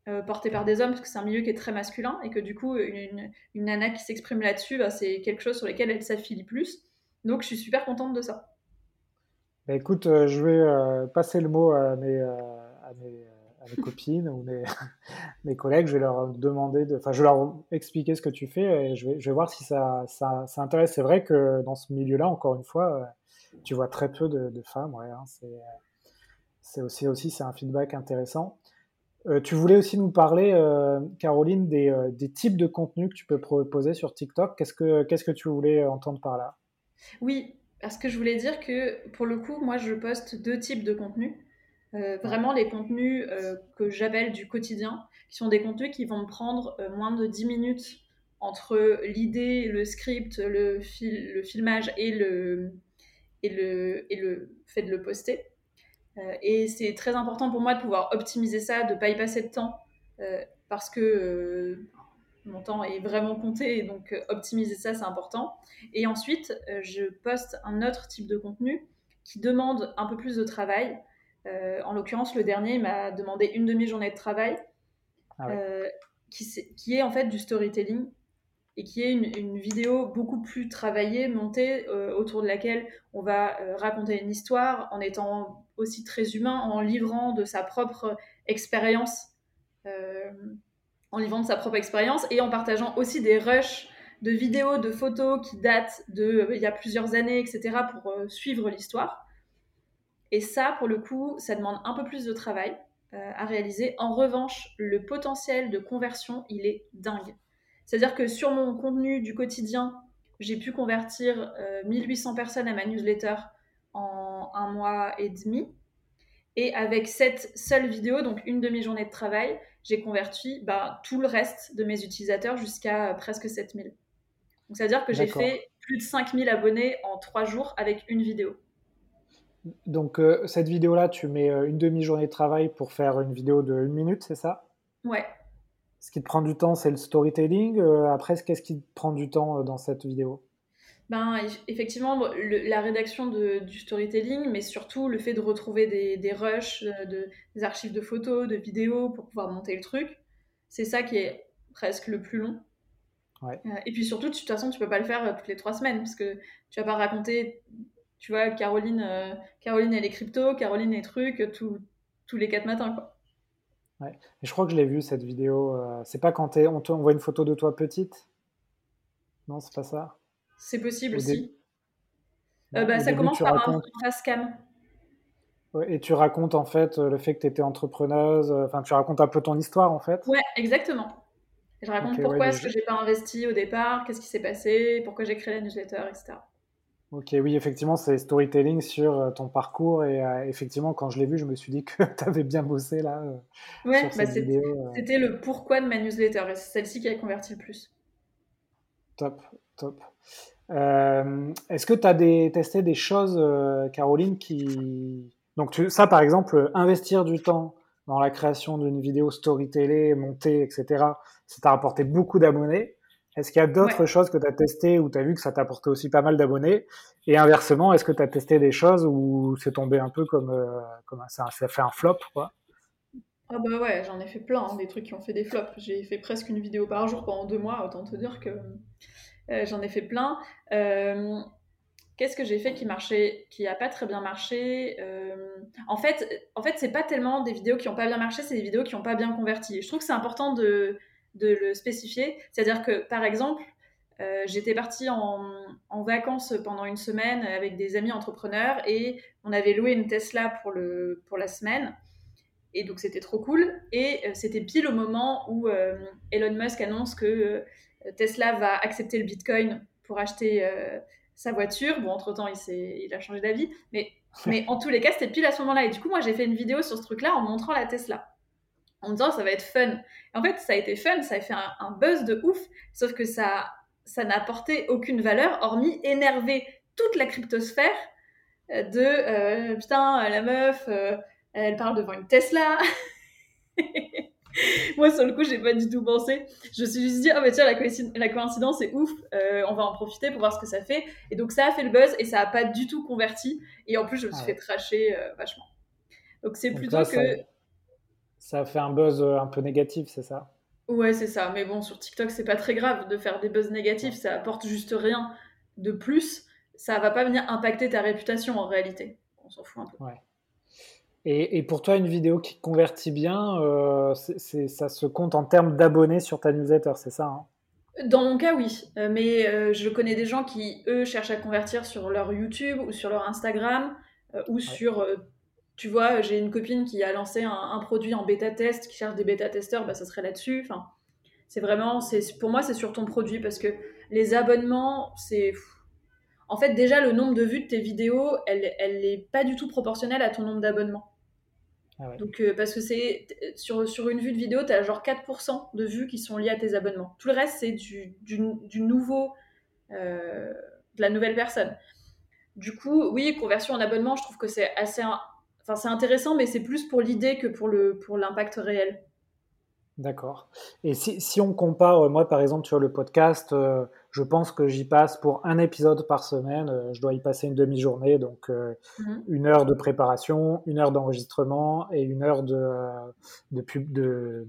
euh, porté par des hommes, parce que c'est un milieu qui est très masculin, et que du coup, une, nana qui s'exprime là-dessus, bah, c'est quelque chose sur lequel elle s'affilie plus. Donc, je suis super contente de ça. Bah, écoute, euh, je vais euh, passer le mot à mes, à mes, copines ou mes, mes, collègues. Je vais leur demander, de, je vais leur expliquer ce que tu fais et je vais, je vais voir si ça, ça, ça intéresse. C'est vrai que dans ce milieu-là, encore une fois, tu vois très peu de, femmes. Hein, c'est aussi, aussi c'est un feedback intéressant. Euh, tu voulais aussi nous parler, euh, Caroline, euh, des, types de contenus que tu peux proposer sur TikTok. Qu'est-ce que, qu'est-ce que tu voulais entendre par là? Oui, parce que je voulais dire que pour le coup, moi, je poste deux types de contenus. Vraiment les contenus que j'appelle du quotidien, qui sont des contenus qui vont me prendre moins de 10 minutes entre l'idée, le script, le, le filmage et le, et, le, et le fait de le poster. Euh, et c'est très important pour moi de pouvoir optimiser ça, de ne pas y passer de temps, euh, parce que euh, mon temps est vraiment compté, donc optimiser ça, c'est important. Et ensuite, je poste un autre type de contenu qui demande un peu plus de travail. En l'occurrence, le dernier m'a demandé une demi-journée de travail, ah qui, qui, est en fait du storytelling et qui est une, vidéo beaucoup plus travaillée, montée, autour de laquelle on va raconter une histoire en étant aussi très humain en livrant de sa propre expérience, euh, en livrant de sa propre expérience et en partageant aussi des rushs de vidéos, de photos qui datent de euh, il y a plusieurs années, etc. pour euh, suivre l'histoire. Et ça, pour le coup, ça demande un peu plus de travail à réaliser. En revanche, le potentiel de conversion, il est dingue. C'est-à-dire que sur mon contenu du quotidien, j'ai pu convertir 1800 personnes à ma newsletter en un mois et demi. Et avec cette seule vidéo, donc une demi-journée de travail, j'ai converti bah, tout le reste de mes utilisateurs jusqu'à presque 7000. Donc, c'est-à-dire que j'ai fait plus de 5000 abonnés en trois jours avec une vidéo. Donc, euh, cette vidéo-là, tu mets euh, une demi-journée de travail pour faire une vidéo de une minute, c'est ça? Ouais. Ce qui te prend du temps, c'est le storytelling. Euh, après, qu'est-ce qui te prend du temps dans cette vidéo? Ben, effectivement, la rédaction du storytelling, mais surtout le fait de retrouver des, des rushs, euh, de, des archives de photos, de vidéos pour pouvoir monter le truc, c'est ça qui est presque le plus long. Ouais. Euh, et puis surtout, de toute façon, tu peux pas le faire euh, toutes les trois semaines parce que tu vas pas raconter, tu vois, Caroline, Caroline et les cryptos, Caroline et les trucs, tout, tous les quatre matins. Quoi. Ouais. Et je crois que je l'ai vu cette vidéo. c'est pas quand on, on voit une photo de toi petite? Non, c'est pas ça? C'est possible aussi. bah, ça commence par racontes... un face cam. Et tu racontes en fait le fait que tu étais entrepreneuse, enfin tu racontes un peu ton histoire en fait. Ouais, exactement. Je raconte pourquoi est-ce que j'ai pas investi au départ, qu'est-ce qui s'est passé, pourquoi j'ai créé la newsletter, etc. Ok, oui, effectivement, c'est storytelling sur euh, ton parcours. Et euh, effectivement, quand je l'ai vu, je me suis dit que tu avais bien bossé là. Euh, ouais, bah c'était le pourquoi de ma newsletter. Et c'est celle-ci qui a converti le plus. Top, top. Est-ce que tu as testé des choses, Caroline, qui. Donc, tu, ça, par exemple, investir du temps dans la création d'une vidéo storytelling, montée, etc., ça t'a rapporté beaucoup d'abonnés. Est-ce qu'il y a d'autres choses que tu as testées où tu as vu que ça t'a apporté aussi pas mal d'abonnés? Et inversement, est-ce que tu as testé des choses où c'est tombé un peu comme, euh, comme ça, ça fait un flop quoi? Ah bah ouais, j'en ai fait plein, hein, des trucs qui ont fait des flops. J'ai fait presque une vidéo par jour pendant deux mois, autant te dire que euh, j'en ai fait plein. Euh, qu'est-ce que j'ai fait qui marchait, qui a pas très bien marché? En fait, en fait, c'est pas tellement des vidéos qui ont pas bien marché, c'est des vidéos qui ont pas bien converti. Je trouve que c'est important de de le spécifier. C'est-à-dire que, par exemple, euh, j'étais partie en, vacances pendant une semaine avec des amis entrepreneurs et on avait loué une Tesla pour, le, pour la semaine. Et donc c'était trop cool. Et euh, c'était pile au moment où euh, Elon Musk annonce que Tesla va accepter le Bitcoin pour acheter sa voiture. Bon, entre-temps, il, il a changé d'avis. Mais, mais en tous les cas, c'était pile à ce moment-là. Et du coup, moi, j'ai fait une vidéo sur ce truc-là en montrant la Tesla en me disant ça va être fun. en fait, ça a été fun, ça a fait un, buzz de ouf, sauf que ça ça n'a apporté aucune valeur, hormis énerver toute la cryptosphère euh, de euh, putain, la meuf, euh, elle parle devant une Tesla. Moi, sur le coup, j'ai pas du tout pensé. Je me suis juste dit, oh, bah tiens, la, coïncidence, la coïncidence est ouf, on va en profiter pour voir ce que ça fait. Et donc, ça a fait le buzz et ça a pas du tout converti. Et en plus, je me suis ah fait tracher vachement. Donc, c'est plutôt que. Ça a fait un buzz euh, un peu négatif, c'est ça? Ouais, c'est ça. Mais bon, sur TikTok, c'est pas très grave de faire des buzz négatifs. Ça apporte juste rien de plus. Ça va pas venir impacter ta réputation en réalité. On s'en fout un peu. Ouais. Et, pour toi, une vidéo qui convertit bien, euh, c'est, ça se compte en termes d'abonnés sur ta newsletter, c'est ça hein? Dans mon cas, oui. Euh, mais je connais des gens qui, eux, cherchent à convertir sur leur YouTube ou sur leur Instagram ou sur tu vois, j'ai une copine qui a lancé un, produit en bêta-test, qui cherche des bêta-testeurs, bah, ça serait là-dessus. Enfin, c'est vraiment, c'est, pour moi, c'est sur ton produit parce que les abonnements, c'est. En fait, déjà, le nombre de vues de tes vidéos, elle, elle n'est pas du tout proportionnelle à ton nombre d'abonnements. Ah Donc, euh, parce que c'est sur, sur une vue de vidéo, tu as genre 4% de vues qui sont liées à tes abonnements. Tout le reste, c'est du, du, nouveau, euh, de la nouvelle personne. Du coup, oui, conversion en abonnement, je trouve que c'est assez Enfin, c'est intéressant, mais c'est plus pour l'idée que pour le pour l'impact réel. D'accord. Et si, si, on compare, euh, moi par exemple sur le podcast, euh, je pense que j'y passe pour un épisode par semaine. Euh, je dois y passer une demi-journée, donc mhm. une heure de préparation, une heure d'enregistrement et une heure de, de, pub, de,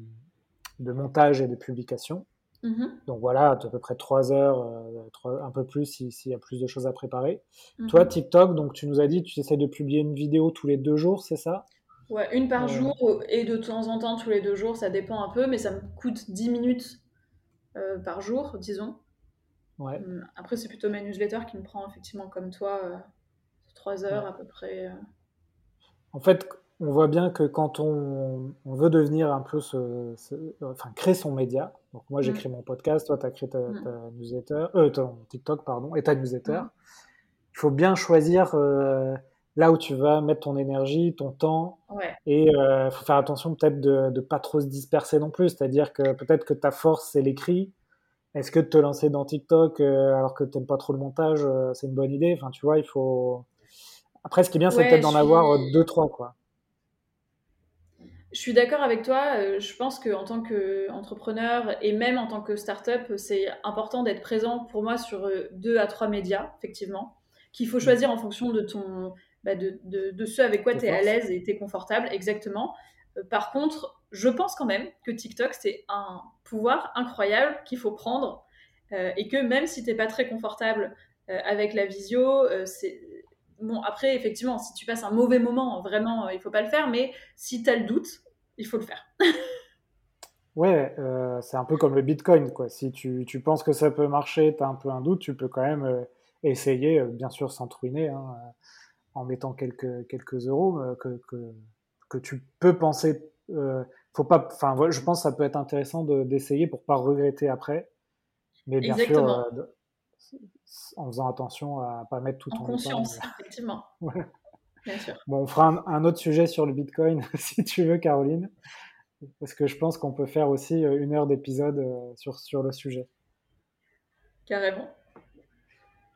de montage et de publication. Mhm. Donc voilà, à peu près trois heures, euh, un peu plus s'il y a plus de choses à préparer. Mhm. Toi, TikTok, donc tu nous as dit, tu essaies de publier une vidéo tous les deux jours, c'est ça? Ouais, une par jour et de temps en temps tous les deux jours, ça dépend un peu, mais ça me coûte 10 minutes euh, par jour, disons. Ouais. Hum, après, c'est plutôt ma newsletter qui me prend effectivement comme toi euh, trois heures à peu près. En fait, on voit bien que quand on, veut devenir un peu ce, enfin créer son média, donc moi j'ai mm. créé mon podcast, toi tu as créé ta, mm. newsletter, euh, ton TikTok pardon, et ta newsletter, mm. il faut bien choisir euh, là où tu vas mettre ton énergie, ton temps, et il euh, faut faire attention peut-être de ne pas trop se disperser non plus, c'est-à-dire que peut-être que ta force c'est l'écrit, est-ce que de te lancer dans TikTok alors que tu n'aimes pas trop le montage, c'est une bonne idée, enfin tu vois, il faut... Après ce qui est bien c'est peut-être d'en avoir deux, trois quoi. Je suis d'accord avec toi. Euh, je pense qu'en tant qu'entrepreneur et même en tant que start-up, c'est important d'être présent pour moi sur euh, deux à trois médias, effectivement, qu'il faut mm. choisir en fonction de, ton, bah, de, de, ceux avec quoi tu es à l'aise et tu es confortable, exactement. Euh, par contre, je pense quand même que TikTok, c'est un pouvoir incroyable qu'il faut prendre et que même si tu n'es pas très confortable avec la visio, bon, après, effectivement, si tu passes un mauvais moment, vraiment, il faut pas le faire, mais si tu as le doute, il faut le faire. ouais, euh, c'est un peu comme le Bitcoin, quoi. Si tu, tu penses que ça peut marcher, tu as un peu un doute, tu peux quand même euh, essayer, euh, bien sûr sans truiner, hein, en mettant quelques, quelques euros que, que, que, tu peux penser. faut pas, enfin, je pense que ça peut être intéressant d'essayer pour pas regretter après. Mais bien sûr, en faisant attention à pas mettre tout en conscience, effectivement. Bien sûr. Bon, on fera un, autre sujet sur le Bitcoin si tu veux, Caroline, parce que je pense qu'on peut faire aussi euh, une heure d'épisode euh, sur, sur le sujet. Carrément.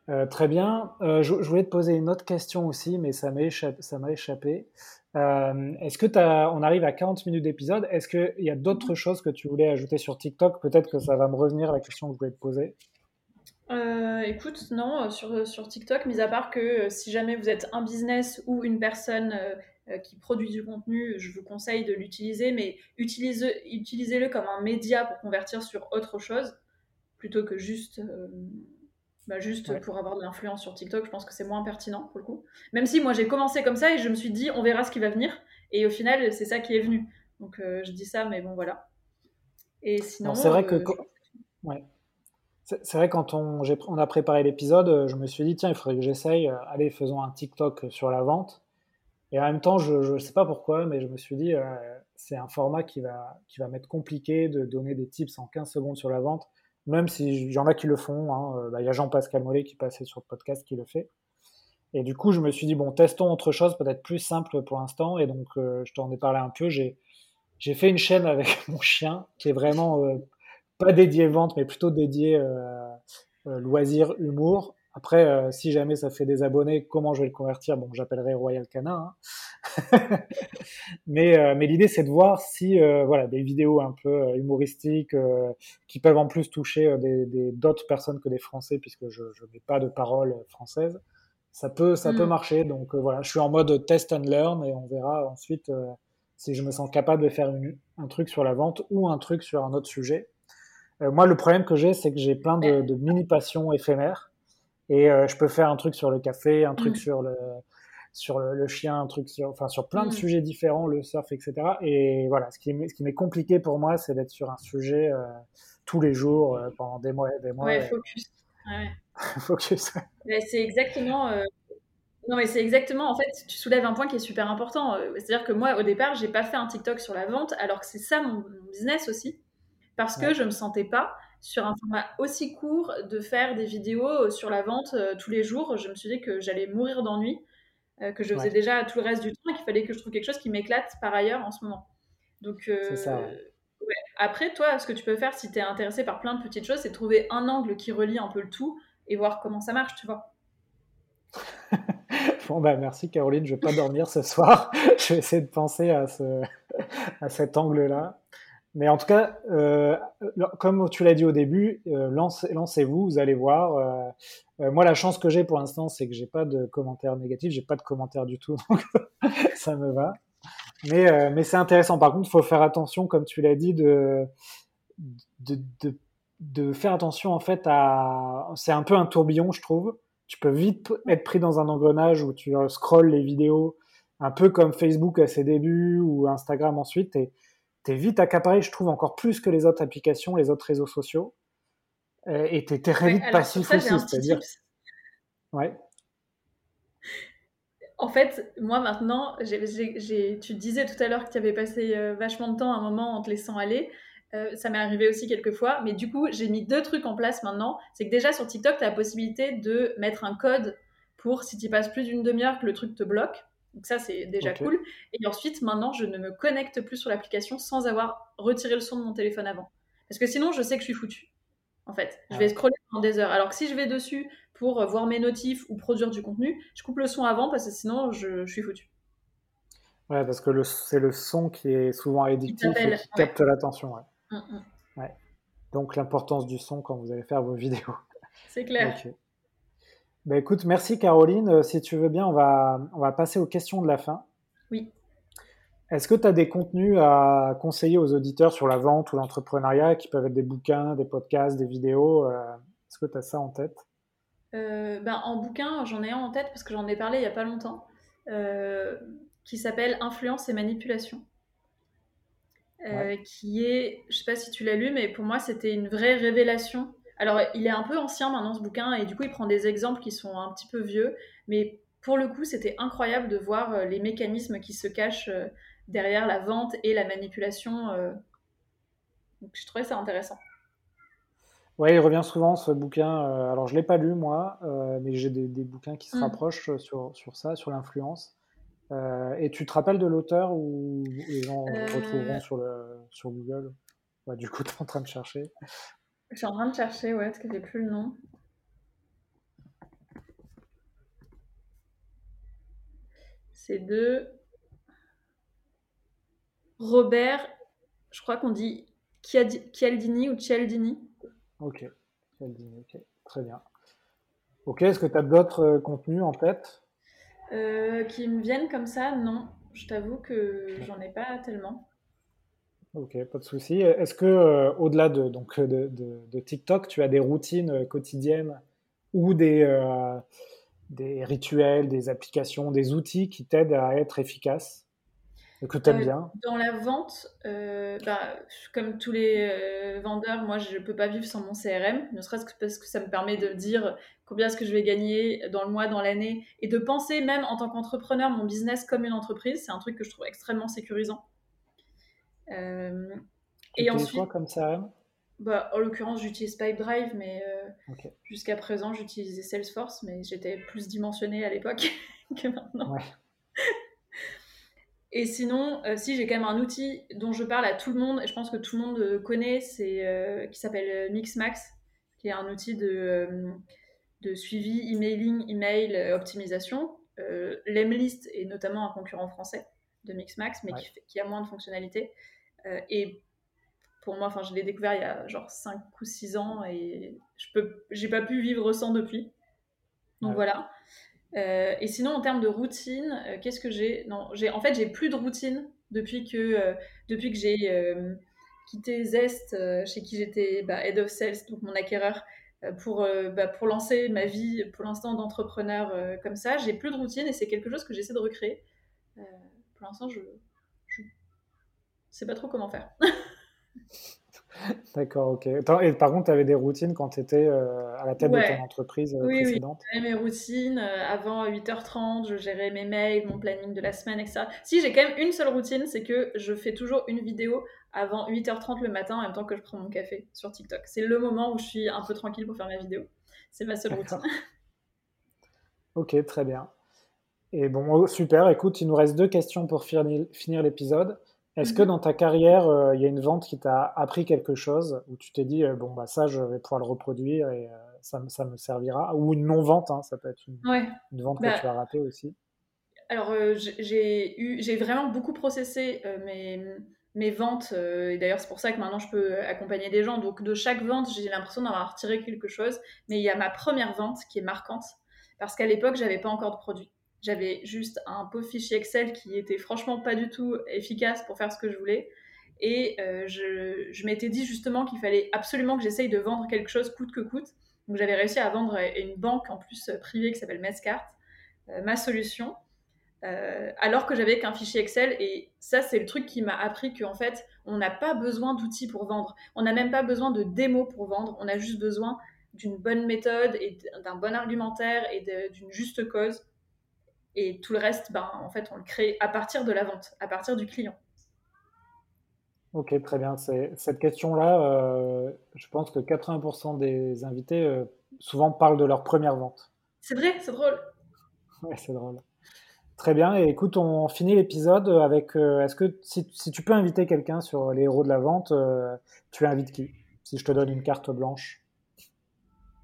Euh, très bien. je, voulais te poser une autre question aussi, mais ça m'a échappé. Ça. Est-ce que as, on arrive à 40 minutes d'épisode Est-ce qu'il y a d'autres choses que tu voulais ajouter sur TikTok? Peut-être que ça va me revenir la question que je voulais te poser. Euh, écoute, non, euh, sur, euh, sur TikTok, mis à part que si jamais vous êtes un business ou une personne qui produit du contenu, je vous conseille de l'utiliser, mais utilisez-le comme un média pour convertir sur autre chose, plutôt que juste, bah, juste pour avoir de l'influence sur TikTok. Je pense que c'est moins pertinent pour le coup. Même si moi j'ai commencé comme ça et je me suis dit, on verra ce qui va venir. Et au final, c'est ça qui est venu. Donc je dis ça, mais bon, voilà. Et sinon. C'est vrai que. Ouais. C'est vrai, quand on, a préparé l'épisode, euh, je me suis dit, tiens, il faudrait que j'essaye, euh, allez, faisons un TikTok sur la vente. Et en même temps, je ne sais pas pourquoi, mais je me suis dit, euh, c'est un format qui va, qui va m'être compliqué de donner des tips en 15 secondes sur la vente, même s'il y en a qui le font. Hein, bah, il y a Jean-Pascal Mollet qui passait sur le podcast qui le fait. Et du coup, je me suis dit, bon, testons autre chose, peut-être plus simple pour l'instant. Et donc, je t'en ai parlé un peu. J'ai fait une chaîne avec mon chien qui est vraiment pas dédié vente, mais plutôt dédié euh, euh, loisir, humour. Après, euh, si jamais ça fait des abonnés, comment je vais le convertir? Bon, j'appellerai Royal Canin. Hein. mais mais l'idée, c'est de voir si voilà des vidéos un peu humoristiques qui peuvent en plus toucher des d'autres personnes que des Français, puisque je n'ai pas de paroles françaises. Ça peut ça peut mm. marcher. Donc voilà, je suis en mode test and learn et on verra ensuite si je me sens capable de faire un truc sur la vente ou un truc sur un autre sujet. Euh, moi, le problème que j'ai, c'est que j'ai plein de, de mini-passions éphémères. Et euh, je peux faire un truc sur le café, un truc mm. sur le sur le, chien, un truc sur, enfin sur plein de mm. sujets différents, le surf, etc. Et voilà, ce qui ce qui m'est compliqué pour moi, c'est d'être sur un sujet euh, tous les jours pendant des mois et des mois. Ouais, focus. Ouais. focus. c'est exactement. Non, mais c'est exactement. En fait, tu soulèves un point qui est super important. C'est-à-dire que moi, au départ, j'ai pas fait un TikTok sur la vente, alors que c'est ça mon business aussi parce que je me sentais pas sur un format aussi court de faire des vidéos euh, sur la vente euh, tous les jours. Je me suis dit que j'allais mourir d'ennui, euh, que je faisais déjà tout le reste du temps et qu'il fallait que je trouve quelque chose qui m'éclate par ailleurs en ce moment. Donc, ça, après, toi, ce que tu peux faire si tu es intéressé par plein de petites choses, c'est trouver un angle qui relie un peu le tout et voir comment ça marche, tu vois. bon, bah merci Caroline, je vais pas dormir ce soir. je vais essayer de penser à, ce, à cet angle-là. Mais en tout cas, euh, comme tu l'as dit au début, euh, lancez-vous, vous allez voir. Euh, moi, la chance que j'ai pour l'instant, c'est que j'ai pas de commentaires négatifs, j'ai pas de commentaires du tout, donc ça me va. Mais, c'est intéressant. Par contre, il faut faire attention, comme tu l'as dit, de, faire attention en fait à. C'est un peu un tourbillon, je trouve. Tu peux vite être pris dans un engrenage où tu scrolles les vidéos, un peu comme Facebook à ses débuts ou Instagram ensuite. Et, t'es vite accaparé, je trouve, encore plus que les autres applications, les autres réseaux sociaux. Euh, et t'es très vite passif aussi, c'est-à-dire. Ouais. En fait, moi maintenant, tu disais tout à l'heure que tu avais passé euh, vachement de temps à un moment en te laissant aller. Euh, ça m'est arrivé aussi quelques fois, mais du coup, j'ai mis deux trucs en place maintenant. C'est que déjà sur TikTok, tu as la possibilité de mettre un code pour si tu passes plus d'une demi-heure que le truc te bloque. Donc ça, c'est déjà cool. Et ensuite, maintenant, je ne me connecte plus sur l'application sans avoir retiré le son de mon téléphone avant. Parce que sinon, je sais que je suis foutu. En fait, je vais ah. scroller pendant des heures. Alors que si je vais dessus pour voir mes notifs ou produire du contenu, je coupe le son avant parce que sinon, je, suis foutu. Ouais, parce que c'est le son qui est souvent addictif et qui capte l'attention. Mm, mm. Ouais. Donc l'importance du son quand vous allez faire vos vidéos. C'est clair. Bah, écoute, merci Caroline. Euh, si tu veux bien, on va, on va passer aux questions de la fin. Oui. Est-ce que tu as des contenus à conseiller aux auditeurs sur la vente ou l'entrepreneuriat qui peuvent être des bouquins, des podcasts, des vidéos euh, Est-ce que tu as ça en tête? Ben, En bouquin, j'en ai un en tête parce que j'en ai parlé il n'y a pas longtemps, qui s'appelle Influence et manipulation. qui est, je sais pas si tu l'as lu, mais pour moi c'était une vraie révélation. Alors il est un peu ancien maintenant ce bouquin et du coup il prend des exemples qui sont un petit peu vieux, mais pour le coup c'était incroyable de voir les mécanismes qui se cachent derrière la vente et la manipulation. Donc je trouvais ça intéressant. Oui, il revient souvent ce bouquin. alors je l'ai pas lu moi, mais j'ai des, bouquins qui se mmh. rapprochent sur, sur ça, sur l'influence. Euh, et tu te rappelles de l'auteur ou les gens euh... retrouveront sur, le, sur Google? Du coup, tu es en train de chercher. Je suis en train de chercher, ouais, parce que j'ai plus le nom. C'est de Robert, je crois qu'on dit Chialdini ou Cialdini. Ok, Cialdini, ok, très bien. Ok, est-ce que tu as d'autres euh, contenus en tête? Euh, qui me viennent comme ça, non. Je t'avoue que j'en ai pas tellement. Ok, pas de souci. Est-ce que euh, au-delà de, donc, de, de, TikTok, tu as des routines euh, quotidiennes ou des, des rituels, des applications, des outils qui t'aident à être efficace que tu aimes bien? Dans la vente, bah, comme tous les vendeurs, moi je ne peux pas vivre sans mon CRM, ne serait-ce que parce que ça me permet de dire combien est-ce que je vais gagner dans le mois, dans l'année, et de penser même en tant qu'entrepreneur mon business comme une entreprise. C'est un truc que je trouve extrêmement sécurisant. Euh, et ensuite, quoi comme CRM? Bah, En l'occurrence, j'utilise Pipedrive, mais euh, jusqu'à présent, j'utilisais Salesforce, mais j'étais plus dimensionnée à l'époque que maintenant. Et sinon, euh, si j'ai quand même un outil dont je parle à tout le monde, et je pense que tout le monde connaît, c'est qui s'appelle Mixmax, qui est un outil de de suivi, emailing, email, optimisation. Lemlist est notamment un concurrent français de Mixmax, mais qui, a moins de fonctionnalités. Euh, et pour moi, enfin, je l'ai découvert il y a genre 5 ou 6 ans et je peux, j'ai pas pu vivre sans depuis. Donc voilà. et sinon, en termes de routine, qu'est-ce que j'ai? Non, j'ai en fait j'ai plus de routine depuis que depuis que j'ai quitté Zest, chez qui j'étais bah, head of sales, donc mon acquéreur, euh, pour, euh, bah, pour lancer ma vie pour l'instant d'entrepreneur euh, comme ça. J'ai plus de routine et c'est quelque chose que j'essaie de recréer. pour l'instant, je sais pas trop comment faire. D'accord, ok. Et par contre, tu avais des routines quand tu étais à la tête de ton entreprise précédente Oui, j'avais mes routines. avant 8h30, je gérais mes mails, mon planning de la semaine, etc. Si, j'ai quand même une seule routine, c'est que je fais toujours une vidéo avant 8h30 le matin en même temps que je prends mon café sur TikTok. C'est le moment où je suis un peu tranquille pour faire ma vidéo. C'est ma seule routine. ok, très bien. Et bon, super. Écoute, il nous reste deux questions pour finir, l'épisode. Est-ce que mhm. dans ta carrière, euh, il y a une vente qui t'a appris quelque chose, où tu t'es dit, euh, bon, bah, ça, je vais pouvoir le reproduire et euh, ça, ça, me servira? Ou une non-vente, hein, ça peut être une, vente que bah tu as ratée aussi. Alors, j'ai vraiment beaucoup processé mes mes ventes, et d'ailleurs c'est pour ça que maintenant je peux accompagner des gens, donc de chaque vente j'ai l'impression d'avoir retiré quelque chose, mais il y a ma première vente qui est marquante, parce qu'à l'époque j'avais pas encore de produit. J'avais juste un pauvre fichier Excel qui était franchement pas du tout efficace pour faire ce que je voulais. Et euh, je, m'étais dit justement qu'il fallait absolument que j'essaye de vendre quelque chose coûte que coûte. Donc j'avais réussi à vendre une banque en plus privée qui s'appelle Mescart, euh, ma solution. Euh, alors que j'avais qu'un fichier Excel. Et ça, c'est le truc qui m'a appris qu'en fait, on n'a pas besoin d'outils pour vendre. On n'a même pas besoin de démos pour vendre. On a juste besoin d'une bonne méthode et d'un bon argumentaire et d'une juste cause. Et tout le reste, ben, en fait, on le crée à partir de la vente, à partir du client. Ok, très bien. Cette question-là, euh, je pense que 80% des invités euh, souvent parlent de leur première vente. C'est vrai, c'est drôle. Ouais, c'est drôle. Très bien. Et écoute, on finit l'épisode avec. Euh, est-ce que si, tu peux inviter quelqu'un sur les héros de la vente, tu invites qui? Si je te donne une carte blanche.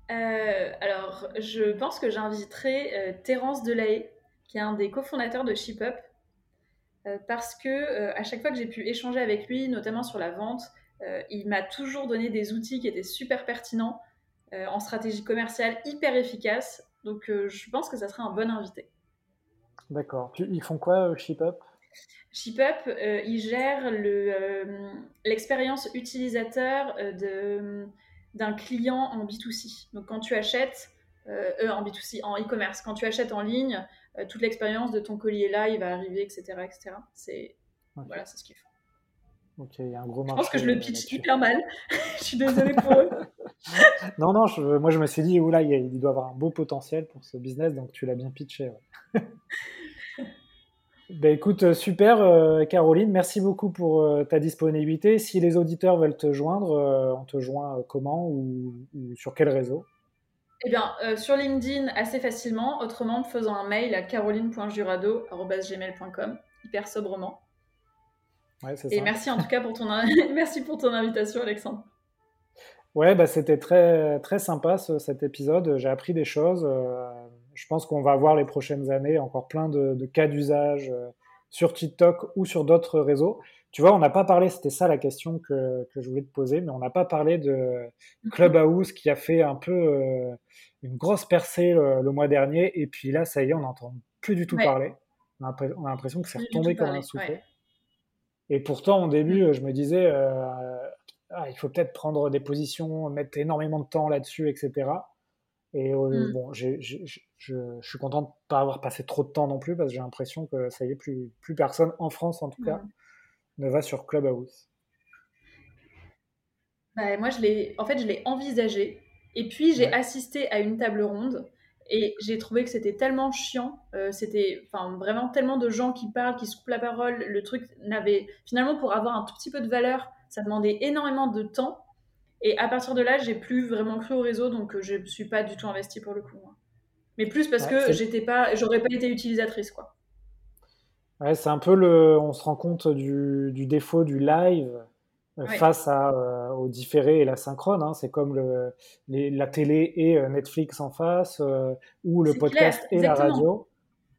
Alors, je pense que j'inviterai Terence Delahaye, qui est un des cofondateurs de ShipUp, parce que à chaque fois que j'ai pu échanger avec lui, notamment sur la vente, il m'a toujours donné des outils qui étaient super pertinents en stratégie commerciale, hyper efficaces. Donc, je pense que ça serait un bon invité. D'accord. Ils font quoi, ShipUp ShipUp, euh, ils gèrent euh, l'expérience utilisateur euh, d'un client en B2C. Donc, quand tu achètes euh, en B2C, en e-commerce. Quand tu achètes en ligne, toute l'expérience de ton colis est là, il va arriver, etc. etc. C'est voilà, c'est ce qu'ils font. Ok, il y a un gros marché. Je pense que je le pitch hyper mal. je suis désolée pour eux. non, non, moi je me suis dit, oula, il, doit avoir un beau potentiel pour ce business, donc tu l'as bien pitché. Ben écoute, euh, super euh, Caroline, merci beaucoup pour euh, ta disponibilité. Si les auditeurs veulent te joindre, on te joint comment ou, sur quel réseau? Eh bien, sur LinkedIn assez facilement, autrement faisant un mail à caroline.jurado.gmail.com, hyper sobrement. Ouais, Et merci en tout cas pour ton, merci pour ton invitation Alexandre. Ouais, bah, c'était très, très sympa cet épisode, j'ai appris des choses je pense qu'on va voir les prochaines années encore plein de, cas d'usage euh, sur TikTok ou sur d'autres réseaux. Tu vois, on n'a pas parlé, c'était ça la question que, je voulais te poser, mais on n'a pas parlé de Clubhouse qui a fait un peu euh, une grosse percée le, mois dernier, et puis là, ça y est, on n'entend plus du tout parler. On a, l'impression que c'est retombé comme un soufflet. Et pourtant, au début, mm. je me disais, euh, ah, il faut peut-être prendre des positions, mettre énormément de temps là-dessus, etc. Et mmh. bon, je, suis content de ne pas avoir passé trop de temps non plus parce que j'ai l'impression que ça y est, plus, plus personne en France en tout cas ne va sur Clubhouse. Bah, moi, je l'ai, en fait, je l'ai envisagé et puis j'ai assisté à une table ronde et j'ai trouvé que c'était tellement chiant. Euh, c'était, enfin, vraiment tellement de gens qui parlent, qui se coupent la parole. Le truc n'avait finalement pour avoir un tout petit peu de valeur, ça demandait énormément de temps et à partir de là, j'ai plus vraiment cru au réseau, donc euh, je ne suis pas du tout investie pour le coup. Mais plus parce que j'étais pas, j'aurais pas été utilisatrice, quoi. Ouais, c'est un peu le, on se rend compte du, du défaut du live euh, face à, euh, au différé et la synchrone. Hein. C'est comme le, la télé et Netflix en face, ou le podcast et la radio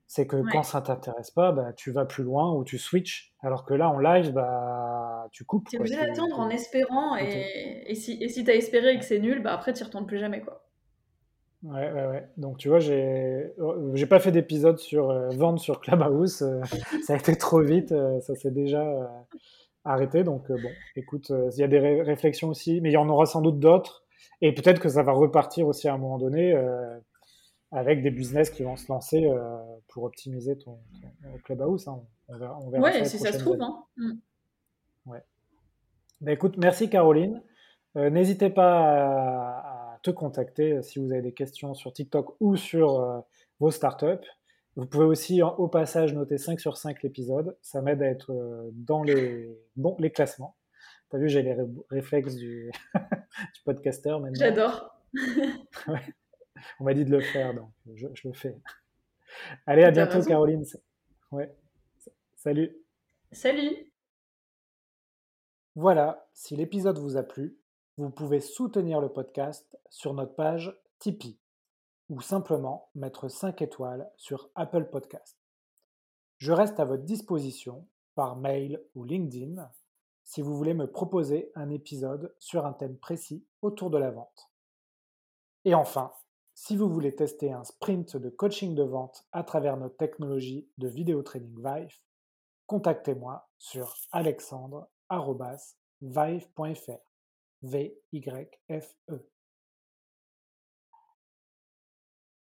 c'est que quand ça t'intéresse pas, bah, tu vas plus loin ou tu switches. Alors que là, en live, bah, tu coupes. Tu es obligé d'attendre en espérant. Et, et si et si tu as espéré et que c'est nul, bah, après, tu retournes plus jamais. quoi. Ouais, ouais, ouais. Donc, tu vois, j'ai j'ai pas fait d'épisode sur euh, vente sur Clubhouse. Euh, ça a été trop vite. Euh, ça s'est déjà arrêté. Donc, bon, écoute, il y a des réflexions aussi, mais il y en aura sans doute d'autres. Et peut-être que ça va repartir aussi à un moment donné avec des business qui vont se lancer euh, pour optimiser ton, clubhouse. Hein. On verra, ouais, si ça se trouve. Hein. Mm. Ouais. Bah, écoute, merci Caroline. Euh, n'hésitez pas à, te contacter si vous avez des questions sur TikTok ou sur euh, vos startups. Vous pouvez aussi, au passage, noter 5 sur 5 l'épisode. Ça m'aide à être dans les, bon, les classements. T'as vu, j'ai les réflexes du, du podcaster maintenant. J'adore. ouais. On m'a dit de le faire, donc je, le fais. Allez, à bientôt, Caroline. Ouais. Salut. Salut. Voilà, si l'épisode vous a plu, vous pouvez soutenir le podcast sur notre page Tipeee ou simplement mettre 5 étoiles sur Apple Podcast. Je reste à votre disposition par mail ou LinkedIn si vous voulez me proposer un épisode sur un thème précis autour de la vente. Et enfin, si vous voulez tester un sprint de coaching de vente à travers notre technologie de vidéo training Vive, contactez-moi sur alexandre.vive.fr. V-Y-F-E.